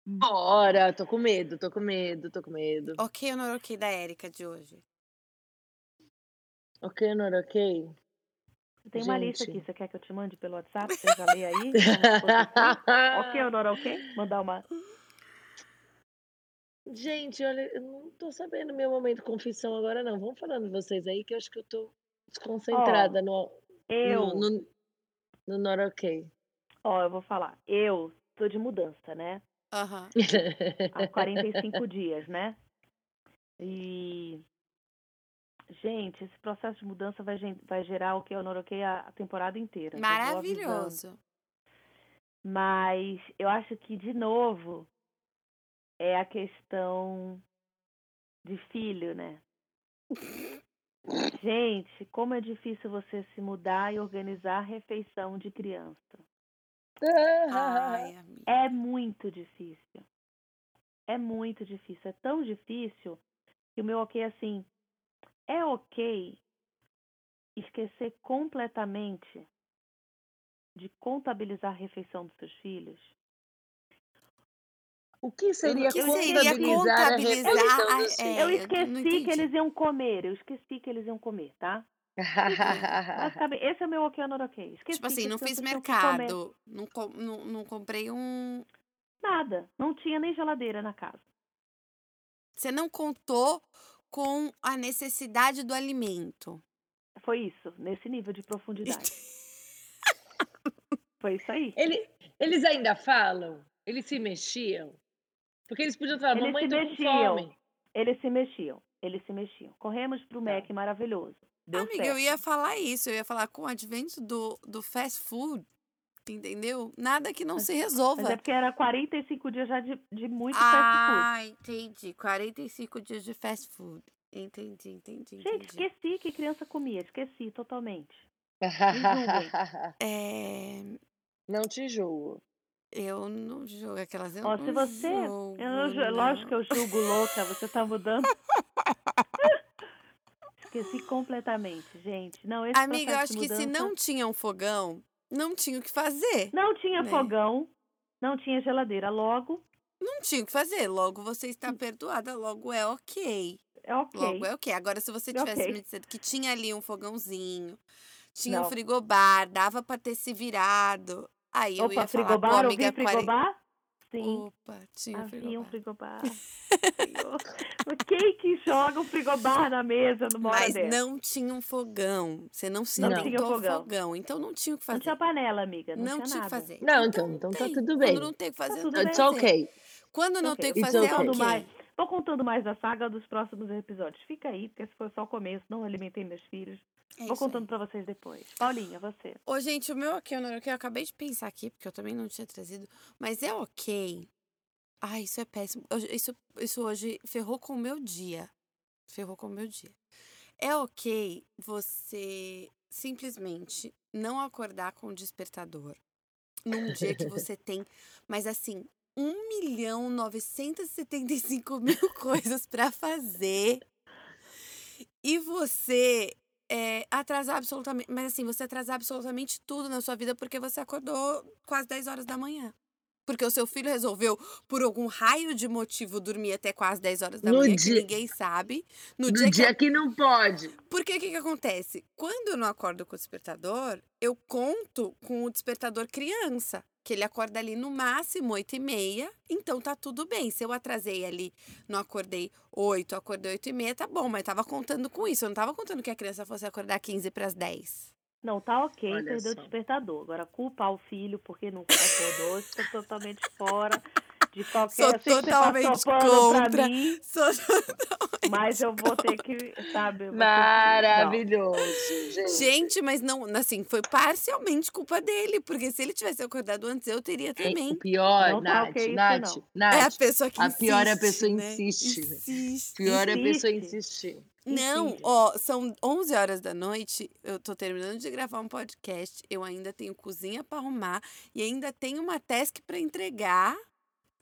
Bora, tô com medo, tô com medo, tô com medo. Ok ou não ok da Érica de hoje? Ok, not ok? Tem uma lista aqui, você quer que eu te mande pelo WhatsApp? Você já lê aí? Ok not ok? Mandar uma. Gente, olha, eu não tô sabendo meu momento confissão agora, não. Vamos falando vocês aí, que eu acho que eu tô desconcentrada no, Eu, no, no, no not ok. ó, eu vou falar. Eu tô de mudança, né? Aham. Há 45 dias, né? E. Gente, esse processo de mudança vai, vai gerar o que eu não ok a, temporada inteira. Maravilhoso. Mas eu acho que, de novo, é a questão de filho, né? Gente, como é difícil você se mudar e organizar a refeição de criança. Ai, amiga. É muito difícil. É muito difícil. É tão difícil que o meu ok é assim. É ok esquecer completamente de contabilizar a refeição dos seus filhos? O que seria O que seria contabilizar a contabilizar refeição a- dos é, Eu filhos? eu não esqueci que eles iam comer. Eu esqueci que eles iam comer, tá? Esse é o meu ok ou not ok. Esqueci Tipo assim, não fiz mercado, não, com- não, não comprei um. Nada. Não tinha nem geladeira na casa. Você não contou com a necessidade do alimento. Foi isso, nesse nível de profundidade. Foi isso aí. Ele- eles ainda falam? Eles se mexiam? Porque eles podiam falar, Eles mamãe, tô com fome. Eles se mexiam. Eles se mexiam. Corremos pro Tá. Mac maravilhoso. Deu Amiga, certo. eu ia falar isso. Eu ia falar com o advento do, do fast food. Entendeu? Nada que não Mas- se Mas resolva. é porque era 45 dias já de, de muito fast food. Ah, entendi. 45 dias de fast food. Entendi, entendi, Gente, entendi. esqueci que criança julguem. Esqueci totalmente. É... Não te julgo. Eu não jogo aquelas. Eu Ó, não se você. jogo, Eu não, ju- lógico que eu julgo louca, você tá mudando. Esqueci completamente, gente. Não, esse Amiga, eu acho que se não tinha um fogão, não tinha o que fazer. Não tinha né? fogão, não tinha geladeira. Logo, Não tinha o que fazer. Logo você está perdoada, logo é ok. é ok. Logo é ok. Agora, se você tivesse Ok. me dizendo que tinha ali um fogãozinho, tinha um Não. frigobar, dava pra ter se virado. Aí eu Opa, ia falar, frigobar, amiga, 40... frigobar? Sim, Opa, tinha um havia um frigobar. Mas Quem que joga um frigobar na mesa hora Mas dessa? não tinha um fogão. Você não se Não tinha fogão. fogão. Então não tinha o que Não fazer. tinha panela, amiga. Não, Não tinha tinha o que nada. fazer. Não, então, então tá tem. tudo bem. Quando não tem o que fazer, não It's fazer. okay. Quando não Ok. tem o que It's fazer, okay. é mais, vou contando mais da saga dos próximos episódios. Fica aí, porque esse foi só o começo. Não alimentei meus filhos. É vou contando pra vocês depois. Paulinha, você. Ô, gente, o meu ok, o meu ok, eu acabei de pensar aqui, porque eu também não tinha trazido, mas é ok. Ai, isso é péssimo. Isso, isso hoje ferrou com o meu dia. Ferrou com o meu dia. É ok você simplesmente não acordar com o despertador num dia que você tem, mas assim, 1 milhão 975 mil coisas pra fazer e você é, atrasar absolutamente. Mas assim, você atrasar absolutamente tudo na sua vida porque você acordou quase 10 horas da manhã. Porque o seu filho resolveu, por algum raio de motivo, dormir até quase 10 horas da No manhã, dia- que ninguém sabe. No, No dia, dia, que. que não pode. Porque o que, que acontece? Quando eu não acordo com o despertador, eu conto com o despertador criança. Que ele acorda ali no máximo 8 e meia, então tá tudo bem. Se eu atrasei ali, não acordei 8, acordei 8 e meia, tá bom, mas tava contando com isso. Eu não tava contando que a criança fosse acordar 15 para as 10. Não, tá ok, Olha perdeu o só. despertador. Agora, culpar o filho porque não acordou, estou totalmente fora de qualquer... Sou eu sei que você totalmente pra contra. mim, Sou- mas eu vou ter que, sabe... Maravilhoso, gente. Gente, mas não, assim, foi parcialmente culpa dele, porque se ele tivesse acordado antes, eu teria É, também. O pior, Não tá Nath, ok isso, Nath, não. Nath, É a pessoa que a insiste. pior é a pessoa né? insiste, né? Insiste. pior é a pessoa Insiste. insistir. Não, ó, são 11 horas da noite, eu tô terminando de gravar um podcast, eu ainda tenho cozinha pra arrumar e ainda tenho uma task pra entregar,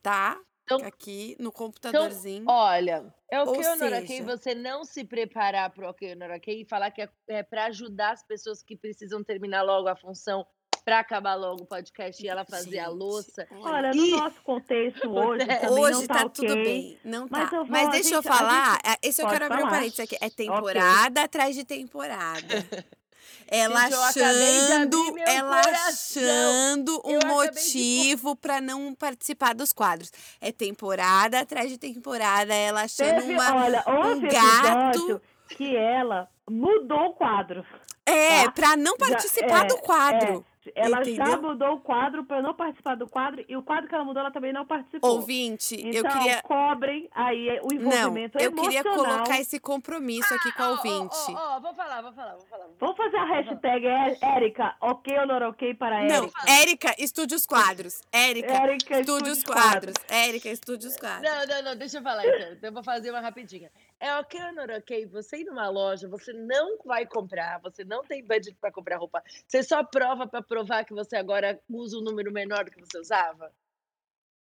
tá? Então- Aqui no computadorzinho. Olha, é o que eu ok seja- você não se preparar para o ok ok e falar que é, é para ajudar as pessoas que precisam terminar logo a função para acabar logo o podcast e ela fazer a Gente, louça. Olha, no Ih! nosso contexto hoje, É, Hoje não tá, tá, tudo ok. bem, não Mas tá. eu Mas a deixa eu gente- a falar, é, esse eu pode quero abrir um falar. parênteses aqui, é temporada atrás de temporada. Ela Gente, eu achando, ela achando um Eu acabei de motivo pra não participar dos quadros. É temporada atrás de temporada, ela achando Teve, uma olha, um gato. que ela mudou o quadro. É, tá? pra não Já- participar é, do quadro. Ela já Entendeu? mudou o quadro para não participar do quadro e o quadro que ela mudou ela também não participou. Ouvinte, então, eu queria. cobrem aí o Não, envolvimento eu queria emocional. colocar esse compromisso aqui com a ó, ouvinte. ó, ó, vou falar, vou falar, vou falar. Vamos fazer a hashtag é- Érica, ok ou não ok para Não, Érica. Érica, estude os quadros. Érica, Érica, estude os os quadros. Érica, estude os quadros. Não, não, não, deixa eu falar então. Então eu vou fazer uma rapidinha. É ok ou não ok? Você ir numa loja, você não vai comprar, você não tem budget para comprar roupa. Você só prova para provar que você agora usa um número menor do que você usava?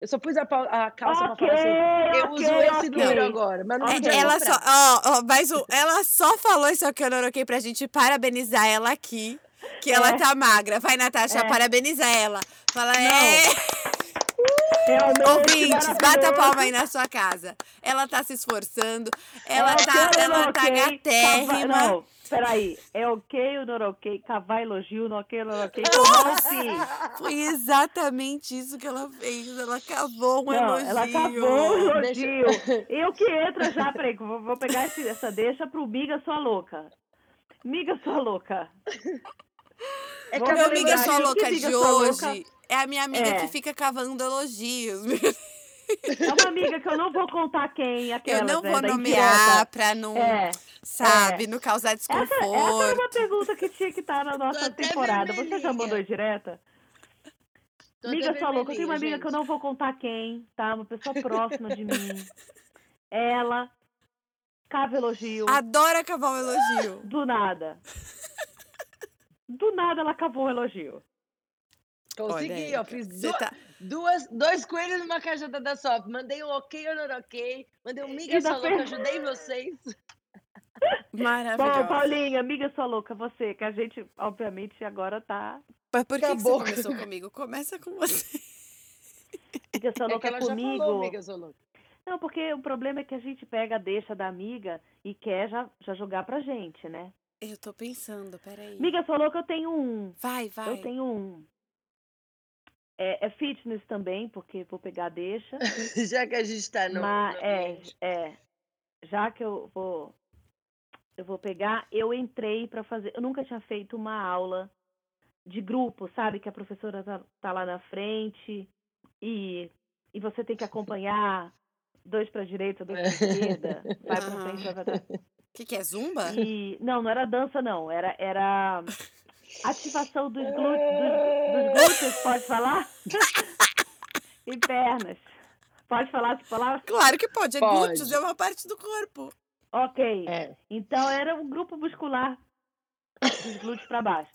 Eu só pus a, a calça Ok, para falar assim. Eu ok, uso esse número agora, mas não. É, podia ela comprar. só, ó, ó, mas o- ela só falou isso aqui, eu não ok, pra gente parabenizar ela aqui. Que ela É. tá magra. Vai, Natasha, É. parabeniza ela. Fala, Não. é. Realmente Ouvintes, bata maravilhoso. palma aí na sua casa. Ela tá se esforçando. Ela É tá, ok ou ela tá ok? Cava- gatérrima. Não, peraí. É ok ou não ok? Cavar elogio, não ok ou não ok? Como assim? Foi exatamente isso que ela fez. Ela cavou um Não, elogio. ela o Deixa- elogio. Eu que entra já, peraí, vou, vou pegar esse- essa deixa pro Miga Sua Louca. Miga Sua Louca. É Vou que a Meu aqui, sua louca Miga de hoje Louca? É a minha amiga É. que fica cavando elogios. É uma amiga que eu não vou contar quem, aquela, Eu não né, vou nomear pra não, É. sabe, não causar Essa, essa era desconforto. uma pergunta que tinha que estar na nossa temporada. Você já mandou direta? Tô Amiga até sua louca, eu tenho uma amiga que eu gente. não vou contar quem, tá? Uma pessoa próxima de mim. Ela cava elogio Adora cavar um elogio. do nada. Do nada ela cavou um elogio. Consegui, Olha, ó. Fiz duas, tá... duas, dois coelhos numa cajada da SOP. Mandei um ok ou não ok. Mandei um miga sua da louca, ajudei vocês. Bom, Maravilhosa. Paulinha, amiga sua louca, você, que a gente, obviamente, agora tá. Mas por que, que você começou comigo? Começa com você. Amiga sua É louca já comigo. falou, miga sua louca. Não, porque o problema é que a gente pega a deixa da amiga e quer já, já jogar pra gente, né? Eu tô pensando, peraí. Amiga sua louca, eu tenho um. Vai, vai. Eu tenho um. É, é fitness também, porque vou pegar a deixa. Já que a gente tá no. Mas no é, é. Já que eu vou eu vou pegar, eu entrei para fazer, eu nunca tinha feito uma aula de grupo, sabe, que a professora tá, tá lá na frente e e você tem que acompanhar dois para direita, dois para esquerda, vai para frente, vai para trás. O que, que é zumba? E não, não era dança não, era era ativação dos glúteos, dos, dos glúteos, pode falar? e pernas. Pode falar essa palavra? Claro que pode. É Pode. glúteos, é uma parte do corpo. Ok. É. Então era um grupo muscular dos glúteos para baixo.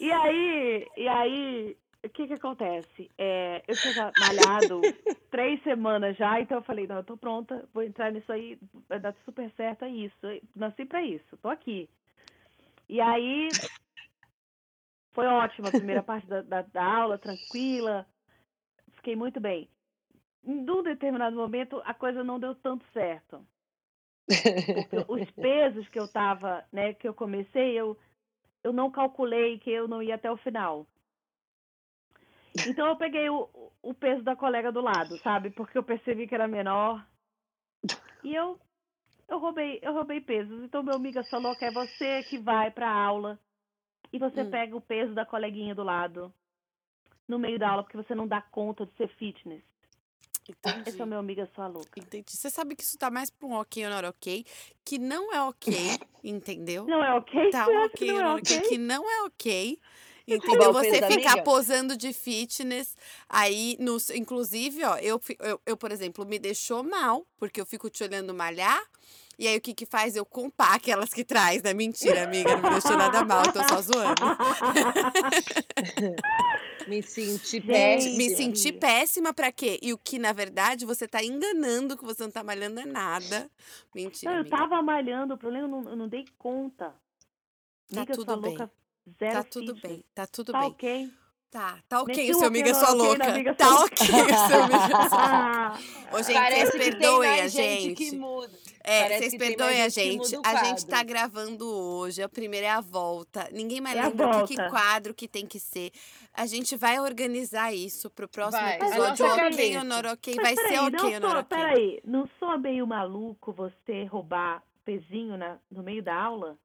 E aí, e aí, o que que acontece? É, eu tinha malhado três semanas já, então eu falei, não, eu tô pronta, vou entrar nisso aí, vai dar super certo, é isso. Nasci para isso, tô aqui. E aí, foi ótima a primeira parte da, da, da aula, tranquila. Fiquei muito bem. Em um determinado momento, a coisa não deu tanto certo. Porque os pesos que eu tava, né, que eu comecei, eu, eu não calculei que eu não ia até o final. Então eu peguei o, o peso da colega do lado, sabe? Porque eu percebi que era menor. E eu eu roubei, eu roubei pesos. Então meu amiga falou que é você que vai para aula e você Hum. pega o peso da coleguinha do lado no meio da aula porque você não dá conta de ser fitness. Entendi. Esse é o meu amiga sua louca. Entendi. Você sabe que isso tá mais pra um ok ou not ok, que não é ok, entendeu? Não é ok? Tá um ok que ou não é not ok, ok? que não é ok. Roubar Entendeu? Você ficar posando de fitness, aí, no, inclusive, ó, eu, eu, eu, por exemplo, me deixou mal, porque eu fico te olhando malhar, e aí o que que faz? Eu compar aquelas que traz, né? Mentira, amiga, não me deixou nada mal, eu tô só zoando. Me senti péssima. Me senti amiga. péssima pra quê? E o que, na verdade, você tá enganando que você não tá malhando é nada. Mentira, Não, eu amiga. tava malhando, o problema eu não, eu não dei conta. Tá Amiga tudo bem. louca, zero Tá tudo fitness. bem, tá tudo Tá bem. ok? Tá, tá ok Meti o seu ok amiga sua ok na louca. Tá ok o seu amiga sua louca. Ô, gente, Parece vocês perdoem a gente que gente. muda. É, Parece vocês perdoem a gente o A gente tá gravando hoje. A primeira é a volta. Ninguém mais É lembra o que, que quadro que tem que ser. A gente vai organizar isso pro próximo Vai, episódio. nossa Ok ou ok? Mas Vai ser peraí, ok não ou ok. peraí, não sou meio maluco você roubar pezinho na, no meio da aula?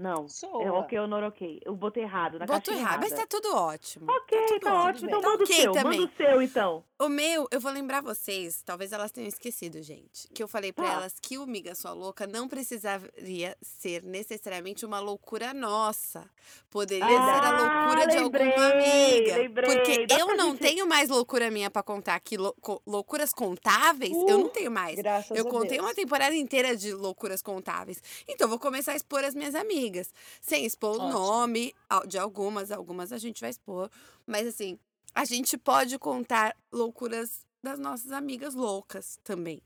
Não, é Soa. ok ou não ok. Eu botei errado, na Botou errado, mas tá tudo ótimo. Ok, tá tudo tá ótimo. Então Tá manda ok o seu, também. manda o seu então. O meu, eu vou lembrar vocês, talvez elas tenham esquecido, gente, que eu falei pra Tá. elas que o Miga Sua Louca não precisaria ser necessariamente uma loucura nossa. Poderia ser a Ah, loucura de lembrei, alguma amiga. lembrei. Porque Dá eu não tenho mais loucura minha pra contar aqui. lou- loucuras contáveis, eu não Uh, tenho mais. Graças Eu contei Deus. uma temporada inteira de loucuras contáveis. Então, eu vou começar a expor as minhas amigas. Sem expor o Ótimo. nome al- de algumas, algumas a gente vai expor. Mas, assim, a gente pode contar loucuras das nossas amigas loucas também.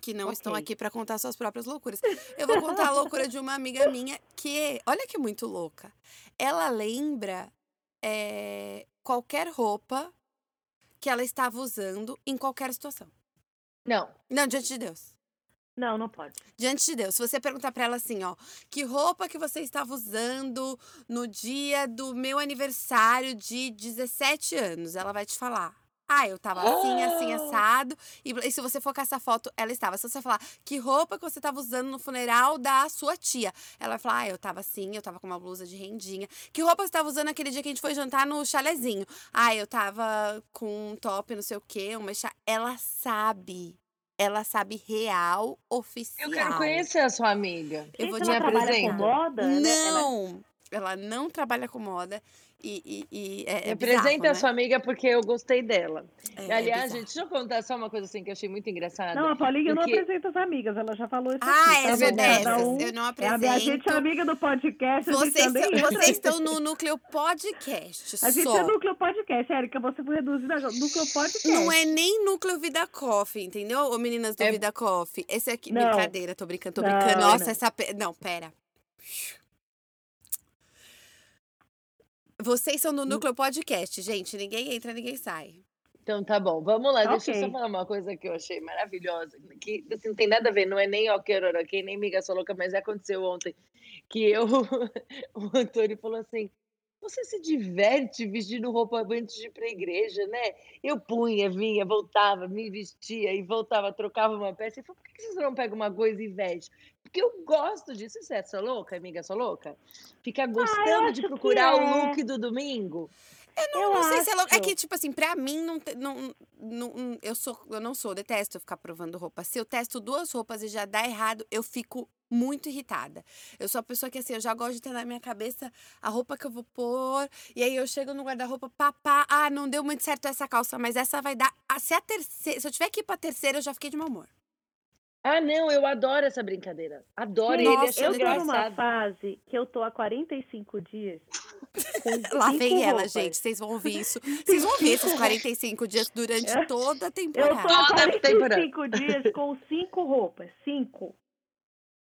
Que não estão Ok. aqui pra contar suas próprias loucuras. Eu vou contar a loucura de uma amiga minha que, olha que muito louca. Ela lembra eh, qualquer roupa que ela estava usando em qualquer situação. Não. Não, diante de Deus. Não, não pode. Diante de Deus, se você perguntar pra ela assim, ó, que roupa que você estava usando no dia do meu aniversário de 17 anos, ela vai te falar. Ah, eu tava assim, assim, Ah! assado. E, e se você for com essa foto, ela estava. Se você falar, que roupa que você tava usando no funeral da sua tia? Ela vai falar, ah, eu tava assim, eu tava com uma blusa de rendinha. Que roupa você tava usando aquele dia que a gente foi jantar no chalezinho? Ah, eu tava com um top, não sei o quê, uma chá. Ela sabe. Ela sabe real, oficial. Eu quero conhecer a sua amiga. Eu vou te ela trabalha com moda? Ela- ela- Não! Ela não trabalha com moda. E, e, e é, é bizarro, apresenta a né? sua amiga porque eu gostei dela. É, é Aliás, bizarro. gente, deixa eu contar só uma coisa assim que eu achei muito engraçada. Não, a Paulinha não Porque- apresenta as amigas, ela já falou isso Ah, aqui. é tá verdade. Um Eu não é apresento. a gente é amiga do podcast, Vocês, são- vocês estão no núcleo podcast A gente só. é núcleo podcast, Érica, você foi reduzida a núcleo podcast. Não é nem núcleo Vida Coffee, entendeu? Ô, meninas do É- Vida Coffee. Esse aqui. Não. Brincadeira, tô brincando, tô Não, brincando. Nossa, não. essa. pe- Não, pera. Vocês são Hum. no núcleo podcast, gente. Ninguém entra, ninguém sai. Então tá bom, vamos lá. Deixa eu só falar uma coisa que eu achei maravilhosa, que assim, não tem nada a ver, não é nem ok, ok, nem miga sua louca, mas aconteceu ontem que eu, o Antônio falou assim, você se diverte vestindo roupa antes de ir pra igreja, né? Eu punha, vinha, voltava, me vestia e voltava, trocava uma peça. Ele falou, por que vocês não pegam uma coisa e veste? Porque eu gosto disso. Isso é sua louca, amiga sua louca? Ficar gostando de acho que procurar o é. look do domingo? Eu não sei se é louco. É que, tipo assim, pra mim, não, não, não, eu, sou, eu não sou, eu detesto ficar provando roupa. Se eu testo duas roupas e já dá errado, eu fico muito irritada. Eu sou a pessoa que, assim, eu já gosto de ter na minha cabeça a roupa que eu vou pôr. E aí eu chego no guarda-roupa, papá, ah, não deu muito certo essa calça, mas essa vai dar. Ah, se, a terceira, se eu tiver que ir pra terceira, eu já fiquei de mau humor. Ah, não, eu adoro essa brincadeira. Adoro, ele Nossa, achou eu tô numa fase que eu tô há 45 dias. Lá vem ela, roupas. gente. Vocês vão ouvir isso. Vocês vão ouvir esses 45 dias durante Eu- toda a Eu temporada. tô há Toda a temporada. 45 dias com cinco roupas. Cinco.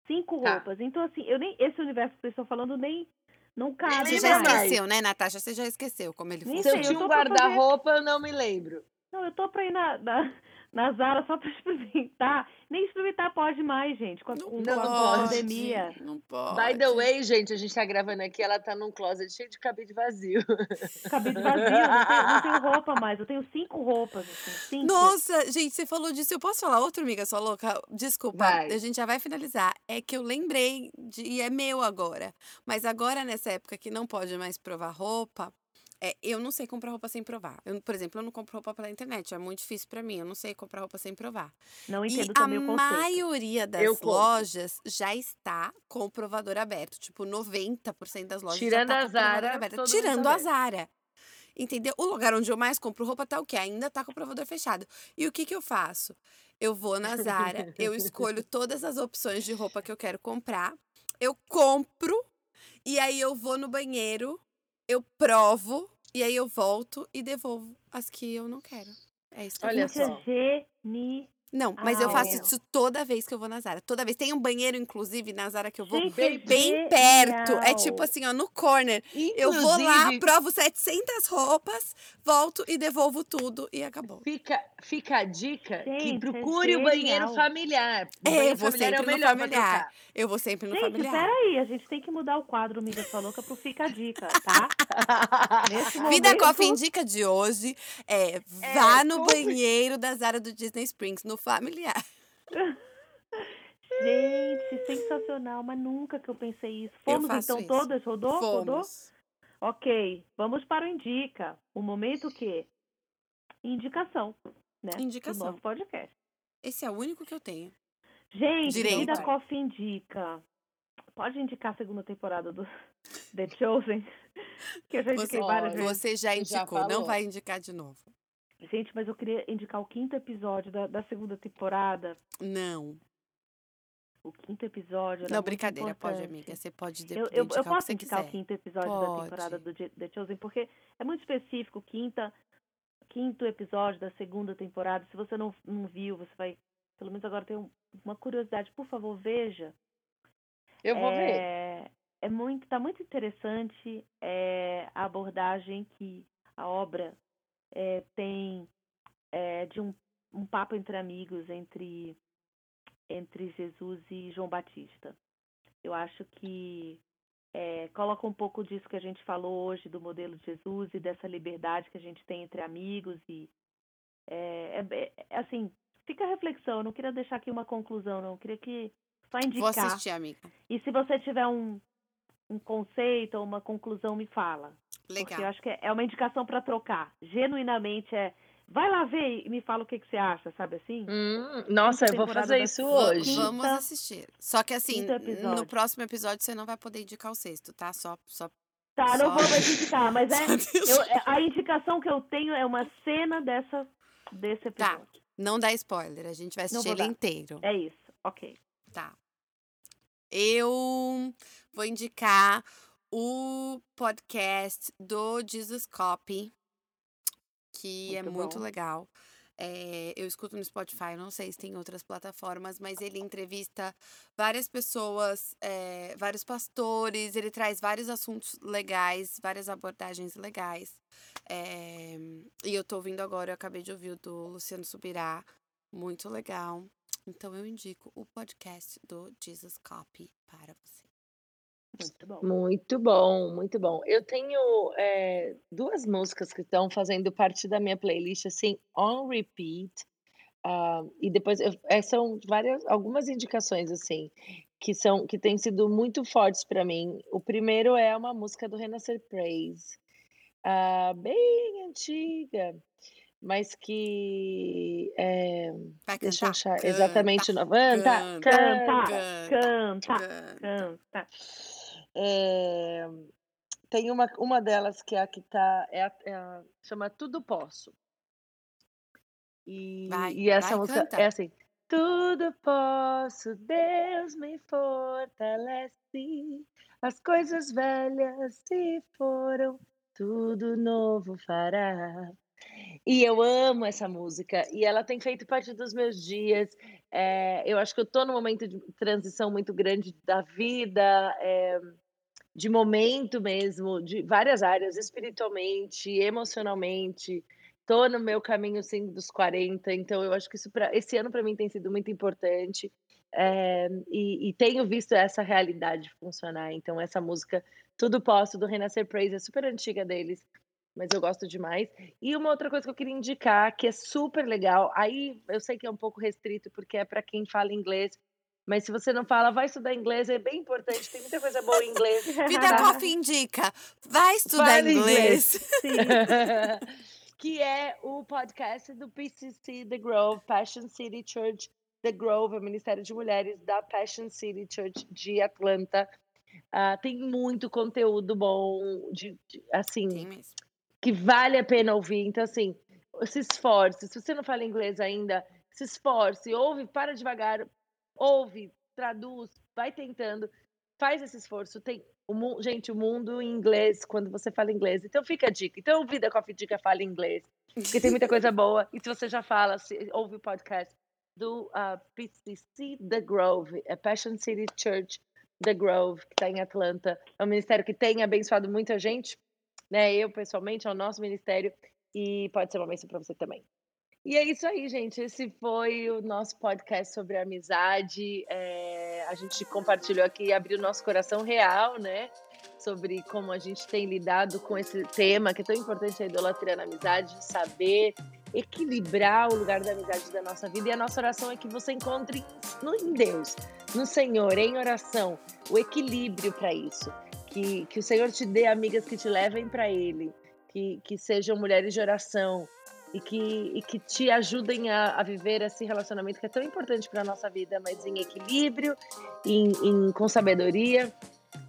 Cinco Tá. roupas. Então, assim, eu nem. Esse universo que vocês estão falando nem. Não cabe Você já mais. esqueceu, né, Natasha? Você já esqueceu como ele Nem Se funciona. eu eu tinha um guarda-roupa, eu não me lembro. Não, eu tô pra ir na, na, na Zara só pra experimentar. Nem experimentar pode mais, gente, com a, Não com Não a pode. pandemia. Não pode. By the way, gente, a gente tá gravando aqui, ela tá num closet cheio de cabide vazio. Cabide vazio, não tenho, não tenho roupa mais. Eu tenho cinco roupas, assim, cinco. Nossa, gente, você falou disso. Eu posso falar outro, amiga, sua louca? Desculpa, Vai. a gente já vai finalizar. É que eu lembrei de, e é meu agora. Mas agora, nessa época que não pode mais provar roupa, é, eu não sei comprar roupa sem provar. Eu, por exemplo, eu não compro roupa pela internet. É muito difícil pra mim. Eu não sei comprar roupa sem provar. Não E entendo a também o conceito. maioria das Eu compro. lojas já está com o provador aberto. Tipo, 90% das lojas Tirando já a tá com o provador Zara, aberto. Tirando a. Zara. Entendeu? O lugar onde eu mais compro roupa tá o quê? Ainda tá com o provador fechado. E o que que eu faço? Eu vou na Zara, eu escolho todas as opções de roupa que eu quero comprar, eu compro, e aí eu vou no banheiro, eu provo, e aí eu volto e devolvo as que eu não quero. É isso que eu Olha Gente, faço. é genial. Não, mas eu faço Ah, isso toda vez que eu vou na Zara. Toda vez. Tem um banheiro, inclusive, na Zara que eu vou Gente, bem- bem perto. É tipo assim, ó, no corner. Eu vou lá, Inclusive, provo 700 roupas, volto e devolvo tudo e acabou. Fica, fica a dica que Gente, é procure o banheiro familiar. O É, banheiro eu vou familiar é o sempre no melhor pra familiar. Eu vou sempre no Gente, familiar. peraí, a gente tem que mudar o quadro Amiga Sua Louca pro Fica a Dica, tá? Nesse Vida Coffee Indica de hoje é vá no banheiro da Zara do Disney Springs, no familiar. Gente, sensacional, mas nunca que eu pensei isso. Fomos então isso. todas? Rodou? Rodou? Fomos. Ok, vamos para o Indica. O momento que? Indicação, né? Indicação. Do nosso podcast. Esse é o único que eu tenho. Gente, Direito. Vida Coffee indica. Pode indicar a segunda temporada do The Chosen? Que eu já Você, indiquei várias Olha, vezes. você já Você já indicou, não vai indicar de novo. Gente, mas eu queria indicar o quinto episódio da, da segunda temporada. Não. O quinto episódio. Não, brincadeira, pode, amiga. Você pode de- Eu, eu, eu posso indicar quiser. o quinto episódio da Pode. temporada do The Chosen, porque é muito específico. Quinta, quinto episódio da segunda temporada. Se você não, não viu, você vai. Pelo menos agora tem um- uma curiosidade. Por favor, veja. Eu vou ver. é, É muito, tá muito interessante é, a abordagem que a obra é, tem é, de um, um papo entre amigos entre entre Jesus e João Batista. Eu acho que é, coloca um pouco disso que a gente falou hoje do modelo de Jesus e dessa liberdade que a gente tem entre amigos e é, é- é- assim fica a reflexão. Eu não queria deixar aqui uma conclusão, não. Eu queria que só Vou indicar. assistir, amiga. E se você tiver um, um conceito ou uma conclusão, me fala. Porque eu Legal. acho que é uma indicação para trocar. Genuinamente é. Vai lá ver e me fala o que, que você acha, sabe assim? Hum, nossa, eu vou fazer isso hoje. Vamos Quinta- assistir. Só que assim, no próximo episódio você não vai poder indicar o sexto, tá? Só, só Tá, Só- não vou mais indicar, mas é. eu- é- a indicação que eu tenho é uma cena dessa, desse Tá. episódio. Não dá spoiler, a gente vai assistir ele dar. inteiro. É isso, ok. Tá. Eu vou indicar o podcast do Jesus Copy, que é Muito muito bom. legal. É, eu escuto no Spotify, não sei se tem outras plataformas, mas ele entrevista várias pessoas, é, vários pastores, ele traz vários assuntos legais, várias abordagens legais. É, e eu tô ouvindo agora, eu acabei de ouvir o do Luciano Subirá, muito legal. Então eu indico o podcast do Jesus Copy para você. Muito bom. Muito bom, muito bom. Eu tenho é, duas músicas que estão fazendo parte da minha playlist, assim, on repeat. ah, e depois eu- é, são várias, algumas indicações, assim, que são que têm sido muito fortes para mim. O primeiro é uma música do Renascer Praise, ah, bem antiga, mas que é, Vai deixa eu achar Canta, exatamente canta, Canta, canta. canta, canta. canta. É, tem uma, uma delas que é a que tá, é a, é a- chama Tudo Posso. E, Vai, e essa música canta. é assim: Tudo posso, Deus me fortalece. As coisas velhas se foram, tudo novo fará. E eu amo essa música, e ela tem feito parte dos meus dias. É, eu acho que eu estou num momento de transição muito grande da vida, é, de momento mesmo, de várias áreas, espiritualmente, emocionalmente. tô no meu caminho, sim, dos 40, então eu acho que isso pra esse ano para mim tem sido muito importante, eh, e e tenho visto essa realidade funcionar, então essa música Tudo Posso, do Renascer Praise, é super antiga deles, mas eu gosto demais. E uma outra coisa que eu queria indicar, que é super legal, aí eu sei que é um pouco restrito, porque é para quem fala inglês, mas se você não fala, vai estudar inglês, é bem importante, tem muita coisa boa em inglês. Vida Coffee indica, vai estudar inglês. Sim. que é o podcast do PCC The Grove, Passion City Church The Grove, é o Ministério de Mulheres da Passion City Church de Atlanta. Ah, tem muito conteúdo bom, de, de- assim, que vale a pena ouvir. Então, assim, se esforce. Se você não fala inglês ainda, se esforce, ouve, para devagar, ouve, traduz, vai tentando, faz esse esforço. Tem o gente, o mundo em inglês quando você fala inglês. Então fica a dica. Então, Vida Coffee Dica fala inglês, porque tem muita coisa boa. E se você já fala, se- ouve o podcast do ah, PCC The Grove, é Passion City Church The Grove, que está em Atlanta. É um ministério que tem abençoado muita gente né? Eu, pessoalmente, é o nosso ministério e pode ser uma bênção para você também. E é isso aí, gente. Esse foi o nosso podcast sobre amizade. É, a gente compartilhou aqui e abriu nosso coração real, né? Sobre como a gente tem lidado com esse tema que é tão importante, a idolatria na amizade, saber equilibrar o lugar da amizade da nossa vida. E a nossa oração é que você encontre em Deus, no Senhor, em oração, o equilíbrio para isso. Que, que o Senhor te dê amigas que te levem para Ele, que, que sejam mulheres de oração e que, e que te ajudem a, a viver esse relacionamento que é tão importante para a nossa vida, mas em equilíbrio, em, em- com sabedoria.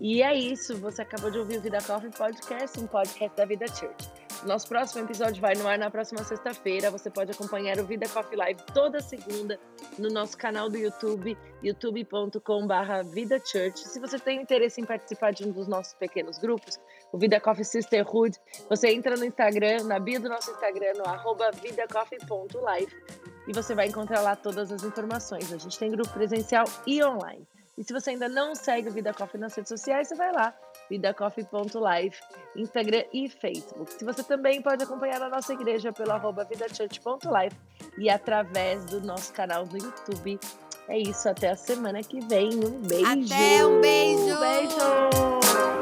E é isso, você acabou de ouvir o Vida Coffee Podcast, um podcast da Vida Church. Nosso próximo episódio vai no ar na próxima sexta-feira. Você pode acompanhar o Vida Coffee Live toda segunda no nosso canal do YouTube, youtube.com.br Vida Church. Se você tem interesse em participar de um dos nossos pequenos grupos, o Vida Coffee Sisterhood, você entra no Instagram, na bio do nosso Instagram, no arroba vidacoffee.live e você vai encontrar lá todas as informações. A gente tem grupo presencial e online. E se você ainda não segue o Vida Coffee nas redes sociais, você vai lá, vidacoffee.live, Instagram e Facebook. Se você também pode acompanhar a nossa igreja pelo arroba vidachurch.live e através do nosso canal do YouTube. É isso, até a semana que vem. Um beijo! Até um beijo! Beijo!